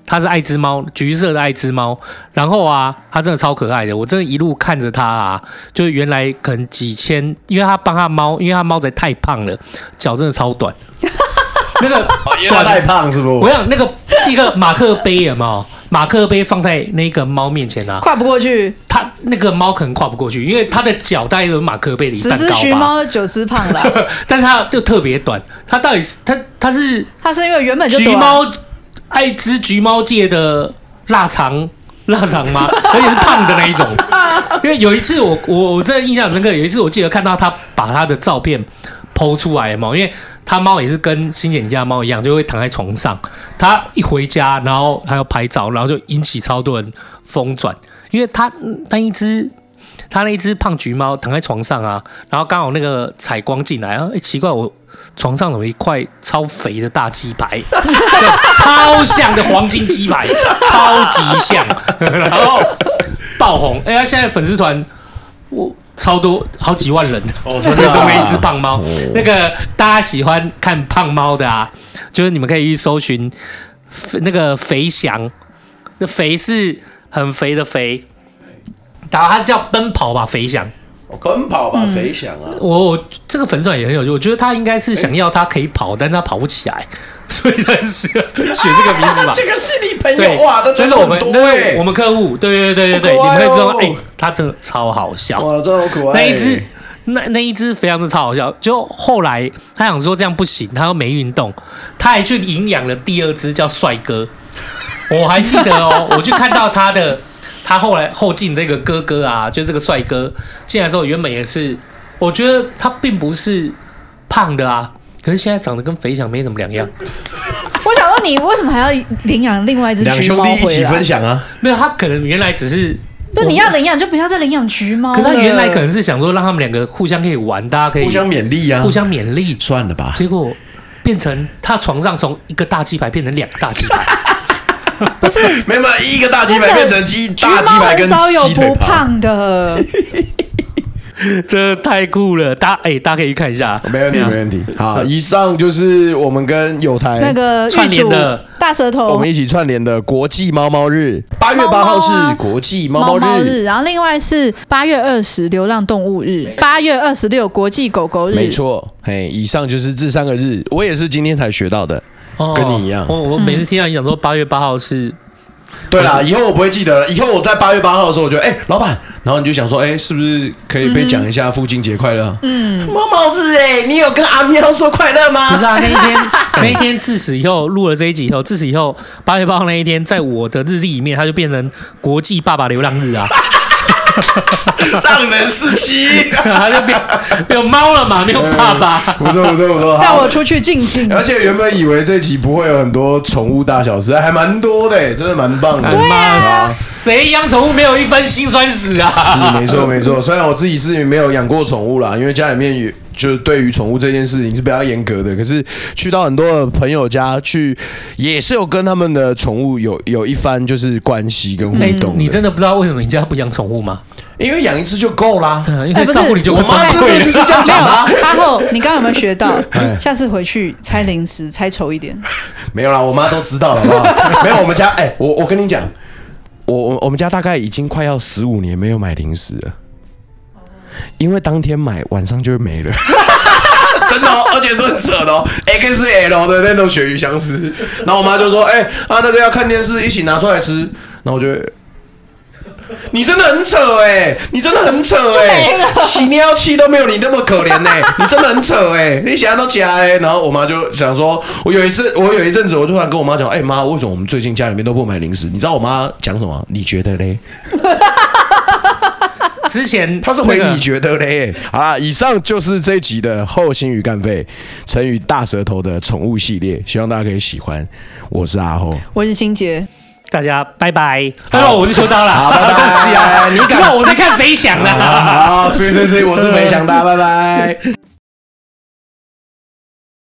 S3: 它是爱之猫，橘色的爱之猫。然后啊，它真的超可爱的，我真的一路看着它啊，就是原来可能几千，因为它帮它猫，因为它猫仔太胖了，脚真的超短。那个
S1: 短太胖是不？
S3: 我想那个一个马克杯有没有？马克杯放在那个猫面前啊，
S2: 跨不过去。
S3: 它那个猫可能跨不过去，因为它的脚大概有马克杯的一半高吧。
S2: 十只橘猫，九只胖了，
S3: 但它就特别短。它到底是它它是
S2: 它是因为原本就
S3: 橘猫，爱吃橘猫界的腊肠腊肠吗？而且是胖的那一种。因为有一次我我我真的印象深刻，有一次我记得看到他把他的照片 PO 出来嘛，因为。他猫也是跟欣姐你家猫一样，就会躺在床上。他一回家，然后他要拍照，然后就引起超多人疯转，因为他那一只，他那一只胖橘猫躺在床上啊，然后刚好那个采光进来啊，哎，奇怪，我床上有一块超肥的大鸡排，超像的黄金鸡排，超级像，然后爆红。哎呀，现在粉丝团我。超多好几万人，哦，追踪了一只胖猫。那个大家喜欢看胖猫的啊，就是你们可以去搜寻那个肥翔，那肥是很肥的肥，然后它叫奔跑吧肥翔。
S1: 哦，奔跑吧肥翔啊！
S3: 我我这个粉丝也很有趣，我觉得他应该是想要他可以跑，但是他跑不起来，所以他是选这个名字吧。
S1: 这个是你朋友哇，都追了我们，
S3: 我们客户，对对对对对，你们可以知道，哎，他真的超好笑，
S1: 哇，真的好可爱。
S3: 那一只那那一只非常的超好笑，就后来他想说这样不行，他又没运动，他还去领养了第二只叫帅哥，我还记得哦，我就看到他的。他后来后进这个哥哥啊，就这个帅哥进来之后，原本也是，我觉得他并不是胖的啊，可是现在长得跟肥翔没什么两样。
S2: 我想问你，为什么还要领养另外一只橘
S1: 猫兄弟一起分享啊？
S3: 没有，他可能原来只是，
S2: 不，你要领养就不要再领养橘猫。
S3: 可他原来可能是想说，让他们两个互相可以玩，大家可以
S1: 互相勉励啊，
S3: 互相勉励。
S1: 算了吧，
S3: 结果变成他床上从一个大鸡排变成两个大鸡排。
S2: 不是，
S1: 没有，没一个大鸡排变成鸡大鸡排跟
S2: 鸡不胖的，
S3: 这太酷了！大家哎，大家可以看一下，
S1: 没问题，没问题。好，以上就是我们跟有台
S2: 那个串联的大舌头，
S1: 我们一起串联的国际猫猫日。八月八号是国际猫猫日，
S2: 然后另外是八月二十流浪动物日，八月二十六国际狗狗日。
S1: 没错，嘿，以上就是这三个日，我也是今天才学到的。跟你一样，
S3: 我我每次听到你讲说八月八号是，
S1: 对啦，以后我不会记得了。以后我在八月八号的时候，我觉得，哎，老板，然后你就想说，哎，是不是可以被讲一下父亲节快乐？
S2: 嗯，
S1: 猫猫子，哎，你有跟阿喵说快乐吗？
S3: 不是啊，那一天 那一天自此以后录了这一集以后，自此以后八月八号那一天，在我的日历里面，它就变成国际爸爸流浪日啊。
S1: 让人四七，
S3: 他就变有猫了嘛，没有爸爸。
S1: 不错不错不错，
S2: 带我出去静静。
S1: 而且原本以为这集不会有很多宠物大小事，还蛮多的，真的蛮棒的。
S2: 对啊，
S3: 谁养宠物没有一番辛酸史啊？
S1: 是没错没错，虽然我自己是没有养过宠物啦，因为家里面有。就是对于宠物这件事情是比较严格的，可是去到很多的朋友家去，也是有跟他们的宠物有有一番就是关系跟互动、嗯。
S3: 你真的不知道为什么你家不养宠物吗？
S1: 因为养一只就够啦。
S3: 对啊，因为照顾你就会崩溃。
S2: 我妈就是这样讲的。阿后，你刚刚有没有学到？下次回去拆零食，拆丑一点。
S1: 没有啦，我妈都知道了，好不好？没有，我们家哎、欸，我我跟你讲，我我我们家大概已经快要十五年没有买零食了。因为当天买，晚上就会没了，真的、哦，而且是很扯的哦，XL 的那种鳕鱼香丝。然后我妈就说：“哎、欸，啊，那个要看电视，一起拿出来吃。”然后我就，你真的很扯哎、欸，你真的很扯哎、欸，起尿气都没有你那么可怜哎、欸，你真的很扯哎、欸，你想都起来。然后我妈就想说，我有一次，我有一阵子，我突然跟我妈讲：“哎、欸、妈，为什么我们最近家里面都不买零食？”你知道我妈讲什么？你觉得嘞？
S3: 之前
S1: 他是回你觉得嘞？好啦，以上就是这一集的后心鱼干肺成语大舌头的宠物系列，希望大家可以喜欢。我是阿后，
S2: 我是心杰，
S3: 大家拜拜。Hello，我是秋刀了，
S1: 好，拜拜。
S3: 恭喜啊！你看我在看 飞翔呢。
S1: 好，所以所以所以我是飞翔，大家拜拜。